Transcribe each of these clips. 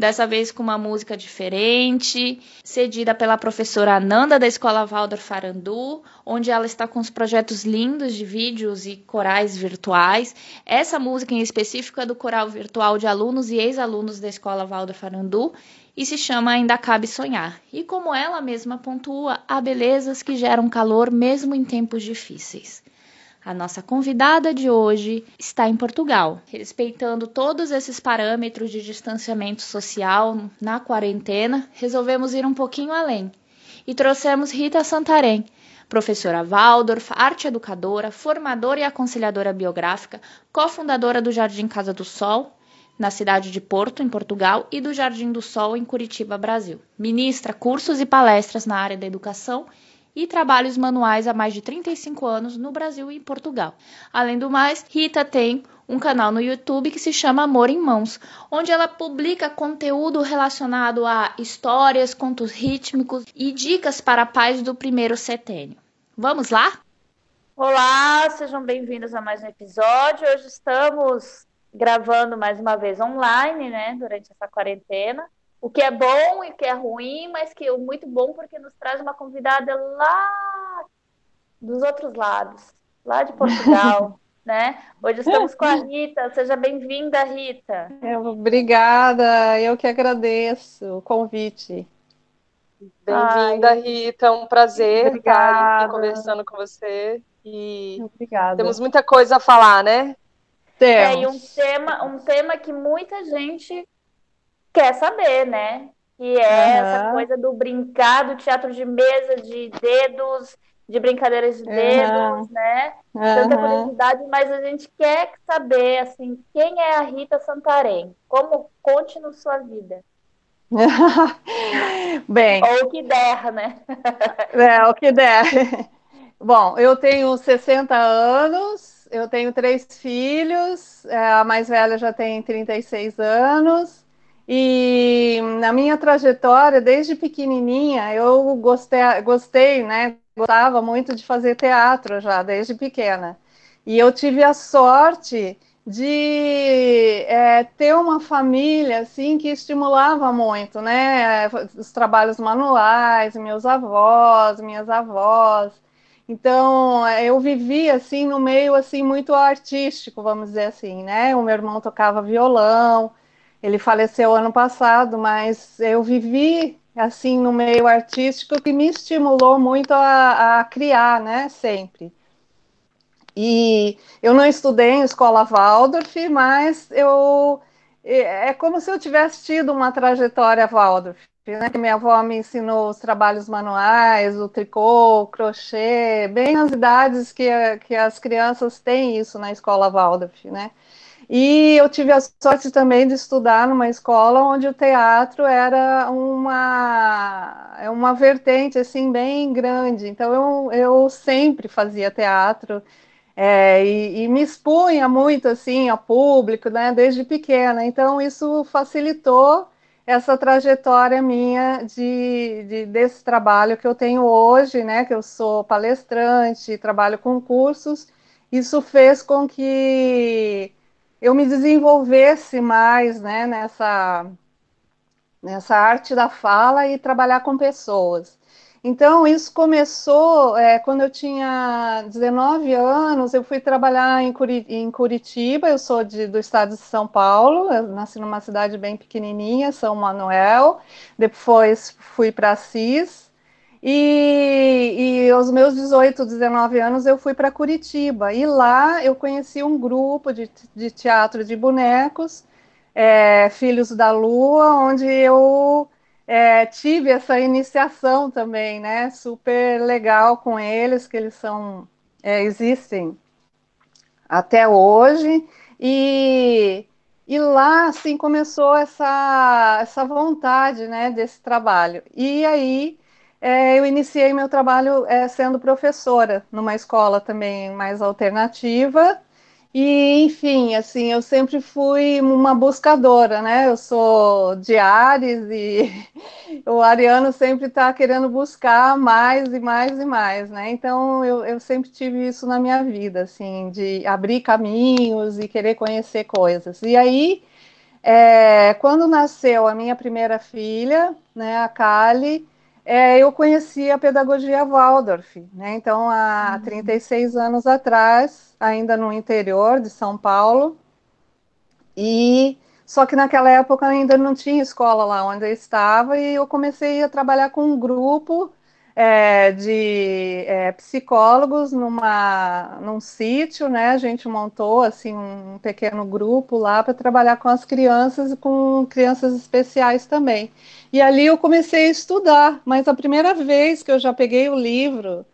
dessa vez com uma música diferente, cedida pela professora Ananda da Escola Waldorf Farandu, onde ela está com os projetos lindos de vídeos e corais virtuais. Essa música em específico é do coral virtual de alunos e ex-alunos da Escola Waldorf Farandu e se chama Ainda Cabe Sonhar. E como ela mesma pontua, há belezas que geram calor mesmo em tempos difíceis. A nossa convidada de hoje está em Portugal, respeitando todos esses parâmetros de distanciamento social na quarentena, resolvemos ir um pouquinho além e trouxemos Rita Santarém, professora Waldorf, arte educadora, formadora e aconselhadora biográfica, cofundadora do Jardim Casa do Sol, na cidade de Porto, em Portugal, e do Jardim do Sol, em Curitiba, Brasil. Ministra cursos e palestras na área da educação e trabalhos manuais há mais de 35 anos no Brasil e em Portugal. Além do mais, Rita tem um canal no YouTube que se chama Amor em Mãos, onde ela publica conteúdo relacionado a histórias, contos rítmicos e dicas para pais do primeiro setênio. Vamos lá? Olá, sejam bem-vindos a mais um episódio. Hoje estamos gravando mais uma vez online, né, durante essa quarentena o que é bom e o que é ruim, mas que é muito bom porque nos traz uma convidada lá dos outros lados, lá de Portugal, né? Hoje estamos com a Rita. Seja bem-vinda, Rita. Obrigada, eu que agradeço o convite. Bem-vinda, Rita. É um prazer obrigada. estar aqui conversando com você. E obrigada. temos muita coisa a falar, né? Temos. É, e um tema, um tema que muita gente quer saber, né? Que é uhum. essa coisa do brincar, do teatro de mesa, de dedos, de brincadeiras de dedos, uhum. né? Tanta curiosidade, mas a gente quer saber, assim, quem é a Rita Santarém? Como conte-nos sua vida. Bem. Ou o que der, né? é, o que der. Bom, eu tenho 60 anos, eu tenho três filhos, é, a mais velha já tem 36 anos, e na minha trajetória, desde pequenininha, eu gostei, gostei, né? Gostava muito de fazer teatro já, desde pequena. E eu tive a sorte de é, ter uma família assim que estimulava muito, né? Os trabalhos manuais, meus avós, minhas avós. Então, eu vivi assim no meio assim muito artístico, vamos dizer assim, né? O meu irmão tocava violão, ele faleceu ano passado, mas eu vivi assim no meio artístico que me estimulou muito a, a criar, né? Sempre. E eu não estudei em escola Waldorf, mas eu é como se eu tivesse tido uma trajetória Waldorf. Né? Minha avó me ensinou os trabalhos manuais, o tricô, o crochê, bem as idades que, que as crianças têm isso na escola Waldorf, né? E eu tive a sorte também de estudar numa escola onde o teatro era uma, é uma vertente assim bem grande. Então eu, eu sempre fazia teatro é, e, e, me expunha muito assim ao público, né, desde pequena. Então isso facilitou essa trajetória minha de, de, desse trabalho que eu tenho hoje, né, que eu sou palestrante, trabalho com cursos. Isso fez com que eu me desenvolvesse mais né, nessa, nessa arte da fala e trabalhar com pessoas. Então, isso começou é, quando eu tinha 19 anos, eu fui trabalhar em, em Curitiba, eu sou de, do estado de São Paulo, nasci numa cidade bem pequenininha, São Manuel, depois fui para Assis, e, e aos meus 18, 19 anos eu fui para Curitiba e lá eu conheci um grupo de, de teatro de bonecos, é, Filhos da Lua, onde eu é, tive essa iniciação também, né? Super legal com eles, que eles são é, existem até hoje e E lá, assim, começou essa, essa vontade, né, desse trabalho. E aí, é, eu iniciei meu trabalho é, sendo professora numa escola também mais alternativa, e, enfim, assim, eu sempre fui uma buscadora, né? Eu sou de Ares e o ariano sempre está querendo buscar mais e mais e mais, né? Então, eu, eu sempre tive isso na minha vida, assim, de abrir caminhos e querer conhecer coisas. E aí, é, quando nasceu a minha primeira filha, né, a Kali, é, eu conheci a pedagogia Waldorf, né? Então, há uhum. 36 anos atrás, ainda no interior de São Paulo, e só que naquela época ainda não tinha escola lá onde eu estava, e eu comecei a trabalhar com um grupo é, de é, psicólogos numa, num sítio, né? A gente montou assim um pequeno grupo lá para trabalhar com as crianças e com crianças especiais também. E ali eu comecei a estudar, mas a primeira vez que eu já peguei o livro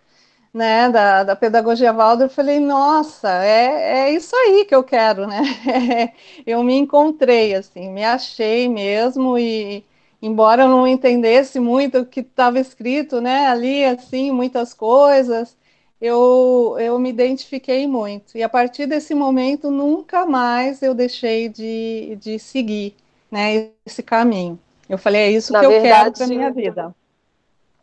né, da, da pedagogia Waldorf, eu falei, nossa, é, é isso aí que eu quero, né? eu me encontrei, assim, me achei mesmo e embora eu não entendesse muito o que estava escrito, né, ali, assim, muitas coisas, eu, eu me identifiquei muito. E a partir desse momento, nunca mais eu deixei de, de seguir, né, esse caminho. Eu falei, é isso Na que verdade, eu quero para minha vida.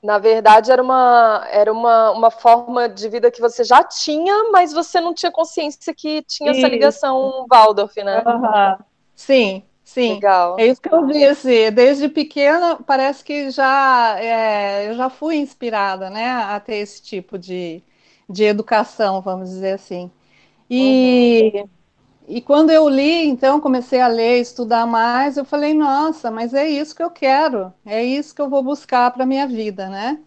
Na verdade, era, uma, era uma, uma forma de vida que você já tinha, mas você não tinha consciência que tinha isso. essa ligação Waldorf, né? Uhum. Sim, Sim, Legal. é isso que eu disse. Desde pequena, parece que já é, eu já fui inspirada, né, a ter esse tipo de, de educação, vamos dizer assim. E, uhum. e quando eu li, então, comecei a ler, estudar mais, eu falei, nossa, mas é isso que eu quero, é isso que eu vou buscar para minha vida, né?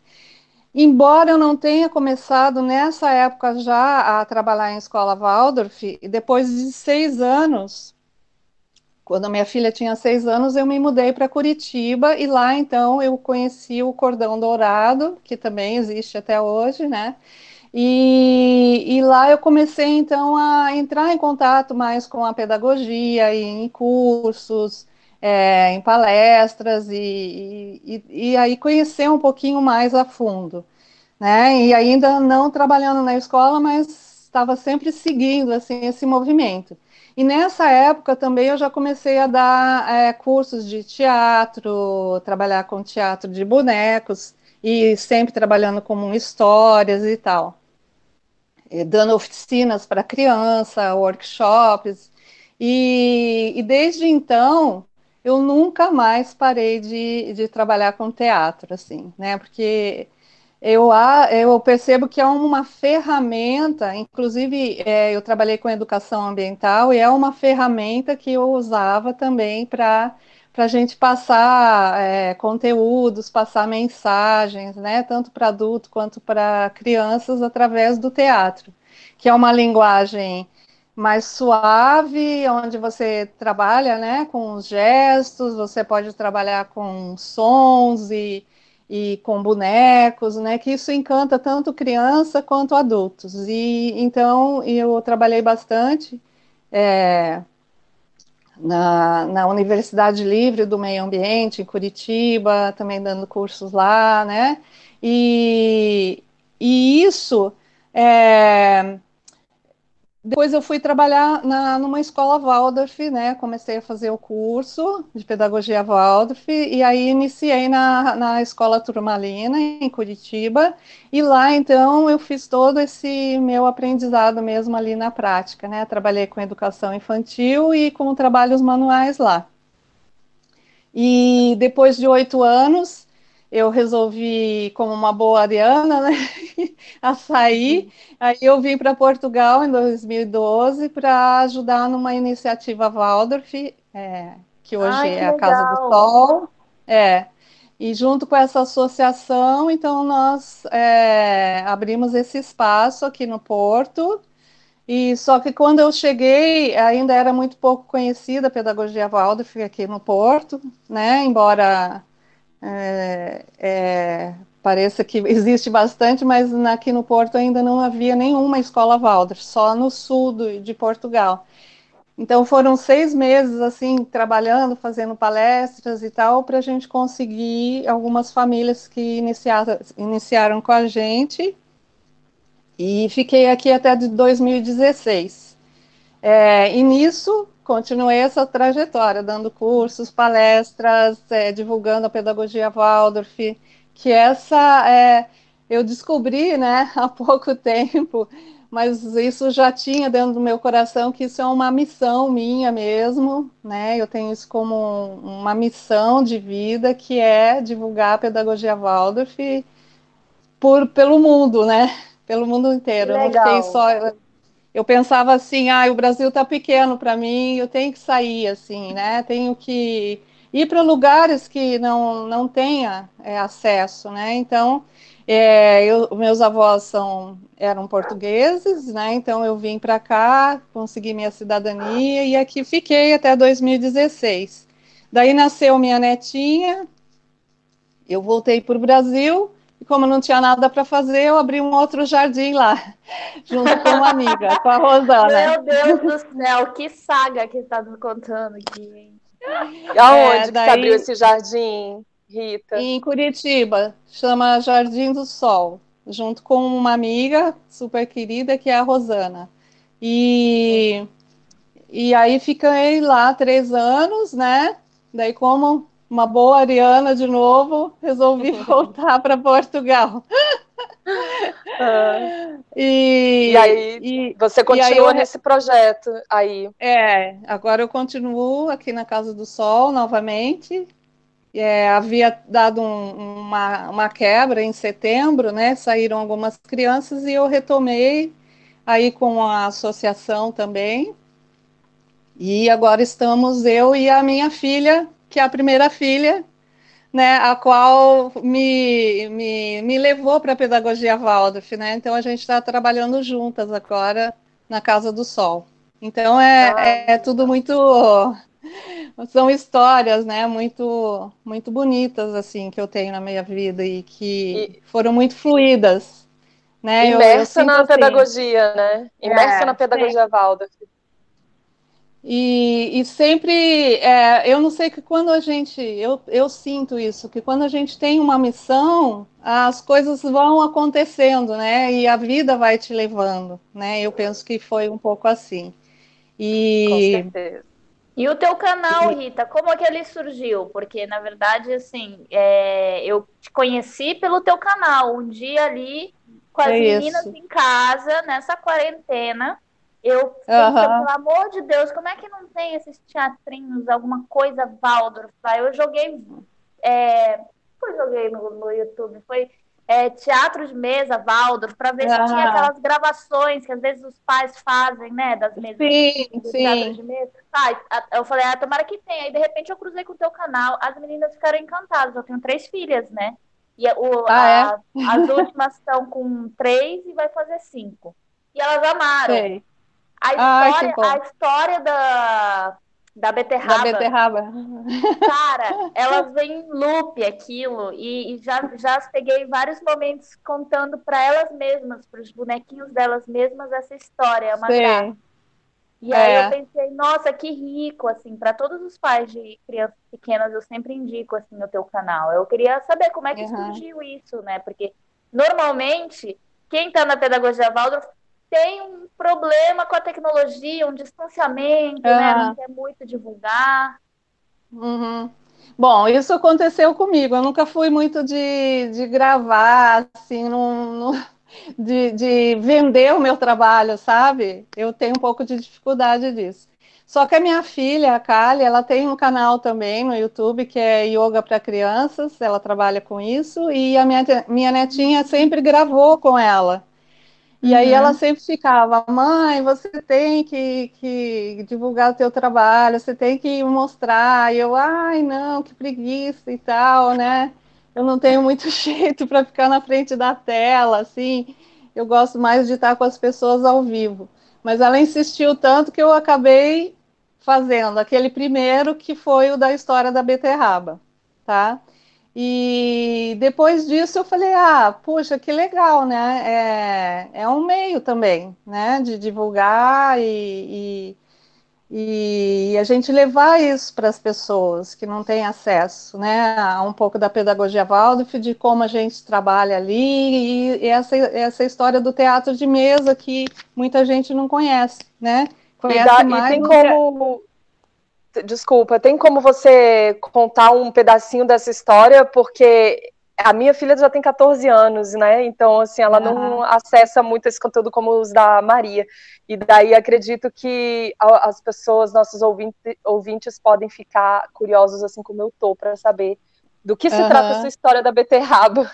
Embora eu não tenha começado nessa época já a trabalhar em escola Waldorf, depois de seis anos quando a minha filha tinha seis anos, eu me mudei para Curitiba e lá então eu conheci o cordão dourado, que também existe até hoje, né? E, e, lá eu comecei então a entrar em contato mais com a pedagogia em cursos, é, em palestras e, e, e, aí conhecer um pouquinho mais a fundo, né? E ainda não trabalhando na escola, mas estava sempre seguindo assim esse movimento. E nessa época também eu já comecei a dar é, cursos de teatro, trabalhar com teatro de bonecos e sempre trabalhando com histórias e tal. E dando oficinas para criança, workshops. E, e, desde então eu nunca mais parei de, de trabalhar com teatro, assim, né? Porque eu, eu percebo que é uma ferramenta, inclusive é, eu trabalhei com educação ambiental e é uma ferramenta que eu usava também para a gente passar é, conteúdos, passar mensagens, né, tanto para adulto quanto para crianças através do teatro, que é uma linguagem mais suave, onde você trabalha, né, com os gestos, você pode trabalhar com sons e e com bonecos, né? Que isso encanta tanto criança quanto adultos. E então eu trabalhei bastante é, na, na Universidade Livre do Meio Ambiente em Curitiba, também dando cursos lá, né? E, e isso é, depois eu fui trabalhar na, numa escola Waldorf, né? Comecei a fazer o curso de pedagogia Waldorf e aí iniciei na, na escola Turmalina em Curitiba e lá então eu fiz todo esse meu aprendizado mesmo ali na prática, né? Trabalhei com educação infantil e com trabalhos manuais lá. E depois de oito anos eu resolvi, como uma boa ariana, né, a sair. Aí eu vim para Portugal em 2012 para ajudar numa iniciativa Waldorf, é, que hoje Ai, que é a Casa do Sol. É. E junto com essa associação, então nós é, abrimos esse espaço aqui no Porto. E só que quando eu cheguei, ainda era muito pouco conhecida a pedagogia Waldorf aqui no Porto, né? Embora é, é, pareça que existe bastante, mas aqui no Porto ainda não havia nenhuma escola Waldorf, só no sul do, de Portugal. Então foram seis meses assim trabalhando, fazendo palestras e tal, para a gente conseguir algumas famílias que iniciaram, iniciaram com a gente. E fiquei aqui até de 2016. É, e nisso continuei essa trajetória, dando cursos, palestras, é, divulgando a pedagogia Waldorf, que essa é, eu descobri, né, há pouco tempo, mas isso já tinha dentro do meu coração que isso é uma missão minha mesmo, né? Eu tenho isso como uma missão de vida que é divulgar a pedagogia Waldorf por pelo mundo, né? Pelo mundo inteiro. Legal. Eu não fiquei só eu pensava assim, ah, o Brasil está pequeno para mim, eu tenho que sair assim, né? Tenho que ir para lugares que não não tenha é, acesso, né? Então é, eu, meus avós são, eram portugueses, né? Então eu vim para cá, consegui minha cidadania e aqui fiquei até 2016. Daí nasceu minha netinha, eu voltei para o Brasil e como não tinha nada para fazer, eu abri um outro jardim lá, junto com uma amiga, com a Rosana. Meu Deus do céu, que saga que está nos contando aqui. Aonde é, daí... que você abriu esse jardim? Rita? Em Curitiba, chama Jardim do Sol, junto com uma amiga super querida que é a Rosana. E, e aí fiquei lá três anos, né? Daí, como uma boa ariana de novo, resolvi voltar para Portugal. Ah. E, e, aí e, você continua aí nesse projeto aí? É, agora eu continuo aqui na Casa do Sol novamente é, havia dado um, uma, uma quebra em setembro, né? Saíram algumas crianças e eu retomei aí com a associação também. E agora estamos eu e a minha filha, que é a primeira filha, né, a qual me, me, me levou para a pedagogia Waldorf, né? Então a gente está trabalhando juntas agora na Casa do Sol. Então é, ah, é, é tudo muito são histórias, né, muito, muito bonitas, assim, que eu tenho na minha vida e que e... foram muito fluídas, né? Imersa eu, eu na assim. pedagogia, né? Imersa é, na pedagogia sim. Valda. E, e sempre, é, eu não sei que quando a gente, eu, eu sinto isso, que quando a gente tem uma missão, as coisas vão acontecendo, né? E a vida vai te levando, né? Eu penso que foi um pouco assim. E, Com certeza. E o teu canal, Rita, como é que ele surgiu? Porque, na verdade, assim, é, eu te conheci pelo teu canal. Um dia ali, com as é meninas isso. em casa, nessa quarentena, eu pensei, uhum. pelo amor de Deus, como é que não tem esses teatrinhos, alguma coisa Waldorf? Eu joguei... É, eu joguei no, no YouTube? Foi é, teatro de mesa, Waldorf, para ver se tinha aquelas gravações que às vezes os pais fazem, né, das mesas sim, do sim. teatro de mesa. Ah, eu falei, ah, tomara que tenha. Aí, de repente, eu cruzei com o teu canal, as meninas ficaram encantadas. Eu tenho três filhas, né? E o, ah, a, é? as últimas estão com três e vai fazer cinco. E elas amaram. Sei. A história, Ai, a história da, da beterraba. Da beterraba. Cara, elas vêm em loop aquilo e, e, já, já peguei vários momentos contando para elas mesmas, para os bonequinhos delas mesmas essa história, é uma graça. E aí é. eu pensei, nossa, que rico, assim, para todos os pais de crianças pequenas, eu sempre indico, assim, o teu canal. Eu queria saber como é que uhum. surgiu isso, né? Porque, normalmente, quem está na pedagogia Waldorf tem um problema com a tecnologia, um distanciamento, né? Não quer muito divulgar. Uhum. Bom, isso aconteceu comigo. Eu nunca fui muito de, de gravar, assim, num, de, de vender o meu trabalho, sabe? Eu tenho um pouco de dificuldade disso. Só que a minha filha, a Kali, ela tem um canal também no YouTube que é Yoga para Crianças, ela trabalha com isso, e a minha, minha netinha sempre gravou com ela. E uhum. aí ela sempre ficava, mãe, você tem que, que divulgar o teu trabalho, você tem que mostrar. E eu, ai, não, que preguiça e tal, né? Eu não tenho muito jeito para ficar na frente da tela, assim. Eu gosto mais de estar com as pessoas ao vivo. Mas ela insistiu tanto que eu acabei fazendo aquele primeiro que foi o da história da beterraba, tá? E depois disso eu falei, ah, puxa, que legal, né? É, é um meio também, né? De divulgar e, e e a gente levar isso para as pessoas que não têm acesso, né, a um pouco da pedagogia Waldorf, de como a gente trabalha ali, e essa, essa história do teatro de mesa que muita gente não conhece, né, conhece e, dá, mais e tem como... Desculpa, tem como você contar um pedacinho dessa história, porque a minha filha já tem 14 anos, né? Então, assim, ela não acessa muito esse conteúdo como os da Maria. E daí acredito que as pessoas, nossos ouvintes, ouvintes podem ficar curiosos, assim como eu tô, para saber do que se uhum. trata essa história da beterraba.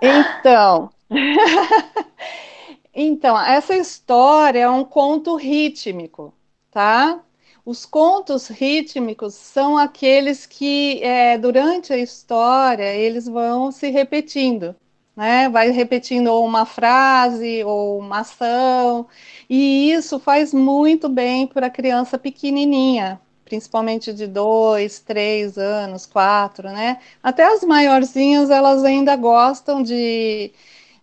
Então. então, essa história é um conto rítmico, tá? Os contos rítmicos são aqueles que, é, durante a história, eles vão se repetindo, né? Vai repetindo uma frase ou uma ação, e isso faz muito bem para a criança pequenininha, principalmente de dois, três anos, quatro, né? Até as maiorzinhas, elas ainda gostam de,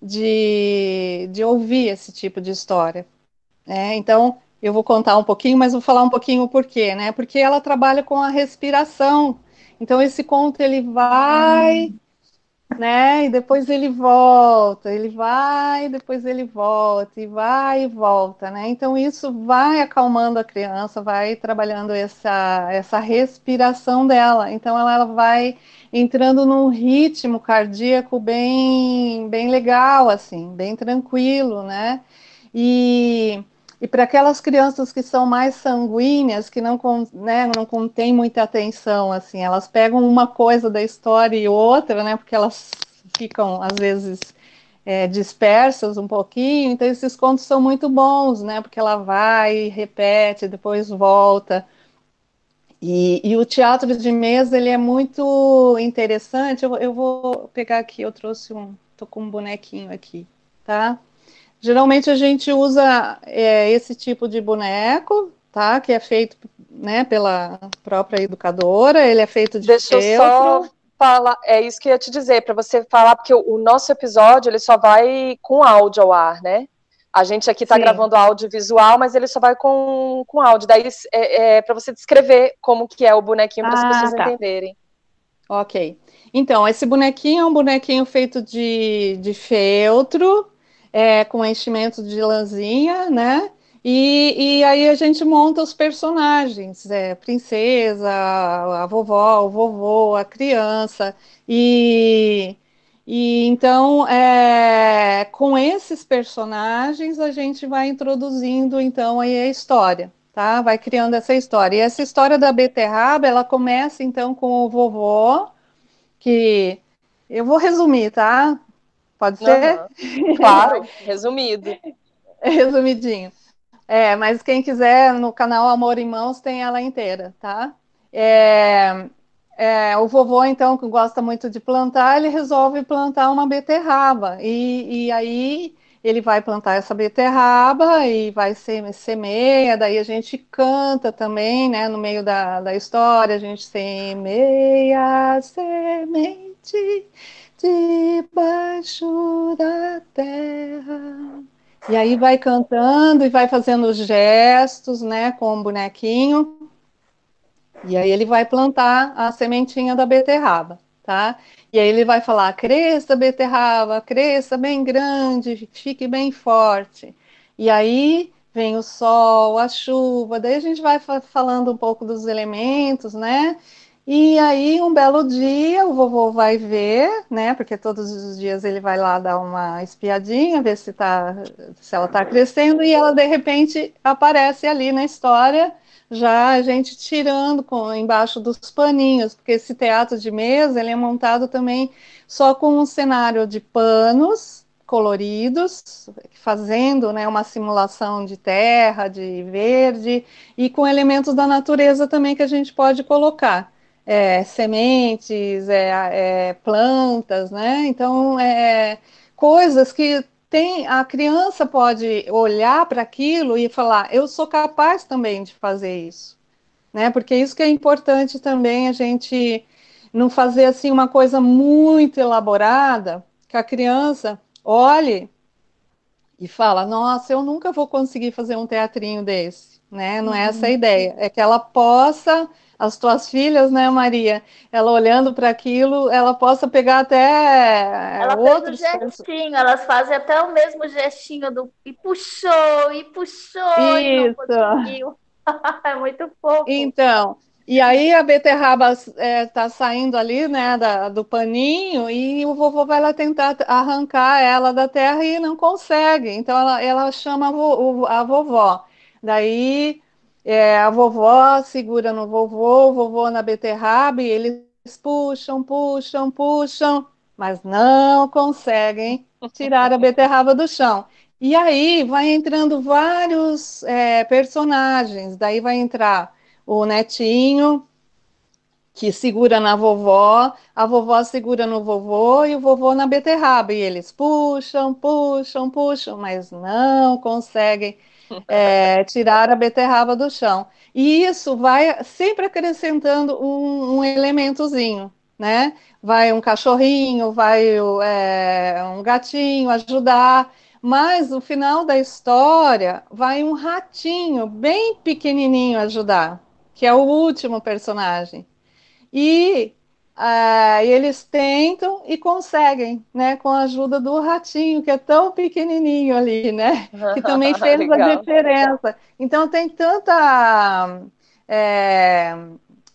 de, de ouvir esse tipo de história. Né? Então, eu vou contar um pouquinho, mas vou falar um pouquinho o porquê, né? Porque ela trabalha com a respiração. Então esse conto ele vai, hum. né? E depois ele volta, ele vai, depois ele volta, e vai e volta, né? Então isso vai acalmando a criança, vai trabalhando essa essa respiração dela. Então ela, ela vai entrando num ritmo cardíaco bem bem legal assim, bem tranquilo, né? E e para aquelas crianças que são mais sanguíneas, que não, né, não contêm muita atenção, assim, elas pegam uma coisa da história e outra, né, porque elas ficam, às vezes, é, dispersas um pouquinho, então esses contos são muito bons, né, porque ela vai, repete, depois volta. E, e o teatro de mesa, ele é muito interessante, eu, eu vou pegar aqui, eu trouxe um, tô com um bonequinho aqui, tá? Geralmente a gente usa é, esse tipo de boneco, tá? Que é feito né, pela própria educadora, ele é feito de Deixa feltro. eu só falar, é isso que eu ia te dizer, para você falar, porque o, o, nosso episódio ele só vai com áudio ao ar, né? A gente aqui está gravando audiovisual, mas ele só vai com, com áudio. Daí é, é para você descrever como que é o bonequinho para as ah, pessoas tá. entenderem. Ok. Então, esse bonequinho é um bonequinho feito de, de feltro, é, com enchimento de lãzinha, né? E, e, aí a gente monta os personagens, é, princesa, a vovó, o vovô, a criança, e, e então é, com esses personagens a gente vai introduzindo então aí a história, tá? Vai criando essa história. E essa história da beterraba, ela começa então com o vovô, que eu vou resumir, tá? Pode ser? Uhum. Claro, resumido. Resumidinho. É, mas quem quiser, no canal Amor em Mãos tem ela inteira, tá? É, é, o vovô, então, que gosta muito de plantar, ele resolve plantar uma beterraba. E, e aí ele vai plantar essa beterraba e vai ser semeia, daí a gente canta também, né? No meio da, da história, a gente semeia semente debaixo da terra. E aí vai cantando e vai fazendo gestos, né, com o bonequinho. E aí ele vai plantar a sementinha da beterraba, tá? E aí ele vai falar: cresça, beterraba, cresça bem grande, fique bem forte. E aí vem o sol, a chuva, daí a gente vai falando um pouco dos elementos, né? E aí, um belo dia, o vovô vai ver, né? Porque todos os dias ele vai lá dar uma espiadinha, ver se, tá, se ela está crescendo, e ela de repente aparece ali na história, já a gente tirando com, embaixo dos paninhos, porque esse teatro de mesa ele é montado também só com um cenário de panos coloridos, fazendo né, uma simulação de terra, de verde, e com elementos da natureza também que a gente pode colocar é, sementes, é, é, plantas, né? Então, é, coisas que tem, a criança pode olhar para aquilo e falar, eu sou capaz também de fazer isso, né? Porque isso que é importante também a gente não fazer assim uma coisa muito elaborada, que a criança olhe e fala, nossa, eu nunca vou conseguir fazer um teatrinho desse né? Não é essa a uhum. ideia. É que ela possa, as tuas filhas, né, Maria? Ela olhando para aquilo, ela possa pegar até ela outros. Fez o gestinho, elas fazem até o mesmo gestinho do e puxou, e puxou, Isso. E é muito fofo. Então, e aí a beterraba está é, tá saindo ali, né, da, do paninho, e o vovô vai lá tentar arrancar ela da terra e não consegue. Então ela, ela chama a, vo, a vovó. Daí é, a vovó segura no vovô, vovô na beterraba, e eles puxam, puxam, puxam, mas não conseguem tirar a beterraba do chão. E aí vai entrando vários é, personagens, daí vai entrar o netinho, que segura na vovó, a vovó segura no vovô e o vovô na beterraba. E eles puxam, puxam, puxam, mas não conseguem é, tirar a beterraba do chão. E isso vai sempre acrescentando um, um elementozinho, né? Vai um cachorrinho, vai é, um gatinho ajudar. Mas no final da história vai um ratinho bem pequenininho ajudar que é o último personagem. E uh, eles tentam e conseguem, né, com a ajuda do ratinho, que é tão pequenininho ali, né, que também fez a diferença. Então tem tanta é,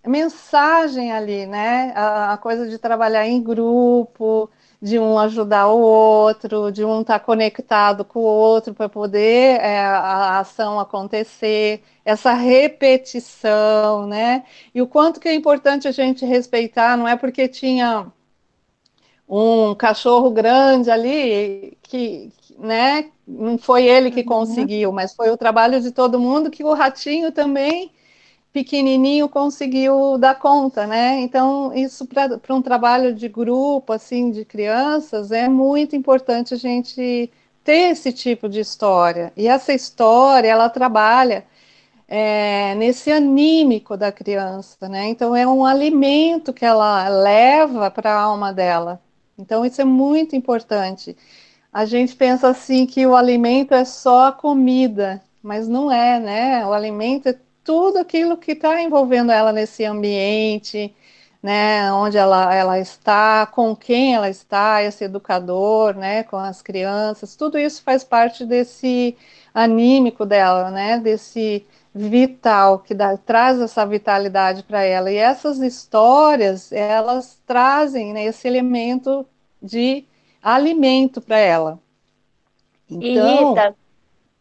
mensagem ali, né, a, a coisa de trabalhar em grupo, de um ajudar o outro, de um estar tá conectado com o outro para poder é, a ação acontecer, essa repetição, né? E o quanto que é importante a gente respeitar, não é porque tinha um cachorro grande ali que, né? Não foi ele que uhum. conseguiu, mas foi o trabalho de todo mundo que o ratinho também pequenininho conseguiu dar conta, né? Então, isso para um trabalho de grupo, assim, de crianças, é muito importante a gente ter esse tipo de história. E essa história, ela trabalha é, nesse anímico da criança, né? Então, é um alimento que ela leva para a alma dela. Então, isso é muito importante. A gente pensa assim que o alimento é só a comida, mas não é, né? O alimento é tudo aquilo que está envolvendo ela nesse ambiente, né, onde ela, ela está, com quem ela está, esse educador, né, com as crianças, tudo isso faz parte desse anímico dela, né, desse vital que dá, traz essa vitalidade para ela. E essas histórias, elas trazem né, esse elemento de alimento para ela. Então, e Rita,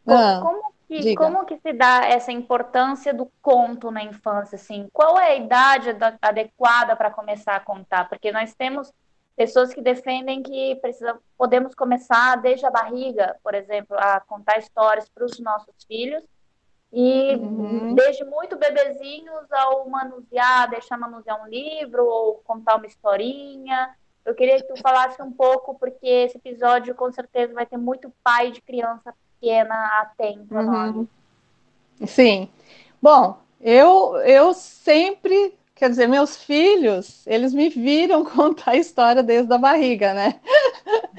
ah, como e como que se dá essa importância do conto na infância, assim? Qual é a idade adequada para começar a contar? Porque nós temos pessoas que defendem que precisa, podemos começar desde a barriga, por exemplo, a contar histórias para os nossos filhos e uhum. desde muito bebezinhos ao manusear, deixar manusear um livro ou contar uma historinha. Eu queria que tu falasse um pouco, porque esse episódio com certeza vai ter muito pai de criança pequena atenta uhum. Sim. Bom, eu, eu sempre, quer dizer, meus filhos, eles me viram contar a história desde a barriga, né?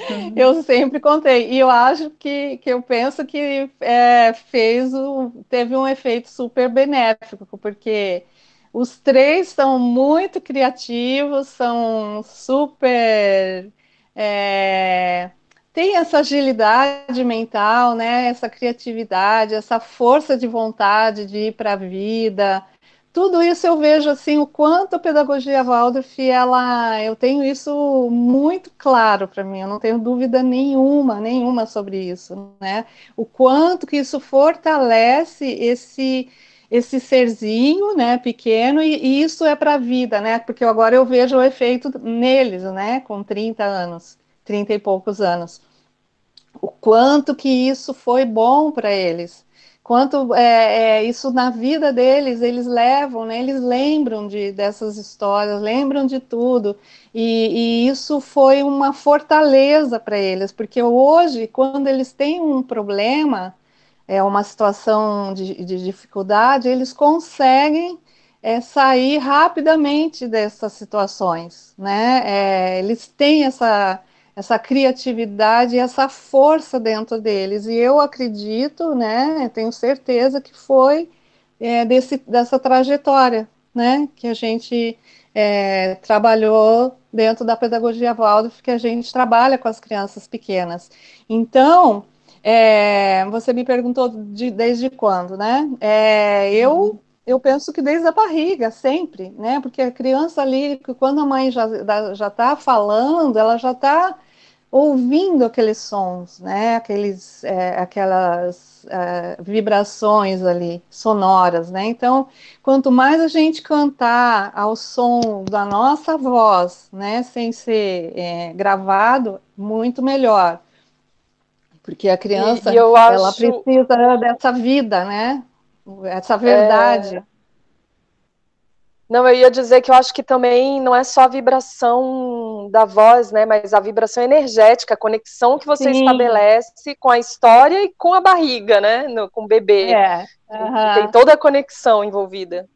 Uhum. Eu sempre contei. E eu acho que, que eu penso que é, fez o, teve um efeito super benéfico, porque os três são muito criativos, são super. É, tem essa agilidade mental, né? Essa criatividade, essa força de vontade de ir para a vida. Tudo isso eu vejo assim o quanto a pedagogia Waldorf, ela, eu tenho isso muito claro para mim. Eu não tenho dúvida nenhuma, nenhuma sobre isso, né? O quanto que isso fortalece esse esse serzinho, né, pequeno, e, e isso é para a vida, né? Porque agora eu vejo o efeito neles, né, com 30 anos. 30 e poucos anos. O quanto que isso foi bom para eles, quanto é, é, isso na vida deles, eles levam, né, eles lembram de, dessas histórias, lembram de tudo, e, e isso foi uma fortaleza para eles, porque hoje, quando eles têm um problema, é uma situação de, de dificuldade, eles conseguem é, sair rapidamente dessas situações, né? É, eles têm essa essa criatividade essa força dentro deles. E eu acredito, né, tenho certeza que foi é, desse, dessa trajetória, né? Que a gente é, trabalhou dentro da pedagogia Waldorf, que a gente trabalha com as crianças pequenas. Então, é, você me perguntou de, desde quando, né? É, eu eu penso que desde a barriga, sempre, né? Porque a criança ali, quando a mãe já já está falando, ela já está ouvindo aqueles sons, né? Aqueles, é, aquelas é, vibrações ali sonoras, né? Então, quanto mais a gente cantar ao som da nossa voz, né? Sem ser é, gravado, muito melhor, porque a criança e, e ela acho... precisa dessa vida, né? Essa verdade. É... Não, eu ia dizer que eu acho que também não é só a vibração da voz, né, mas a vibração energética, a conexão que você Sim. estabelece com a história e com a barriga, né, no, com o bebê. É. Uhum. Tem toda a conexão envolvida.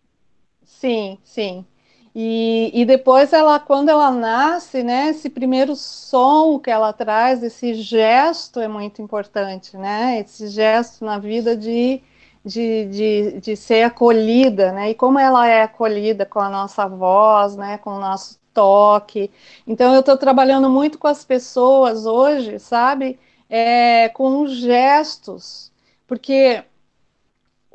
Sim, sim. E, e depois ela, quando ela nasce, né, esse primeiro som que ela traz, esse gesto é muito importante, né? Esse gesto na vida de de, de, de ser acolhida, né? E como ela é acolhida com a nossa voz, né? Com o nosso toque. Então eu estou trabalhando muito com as pessoas hoje, sabe? É, com gestos, porque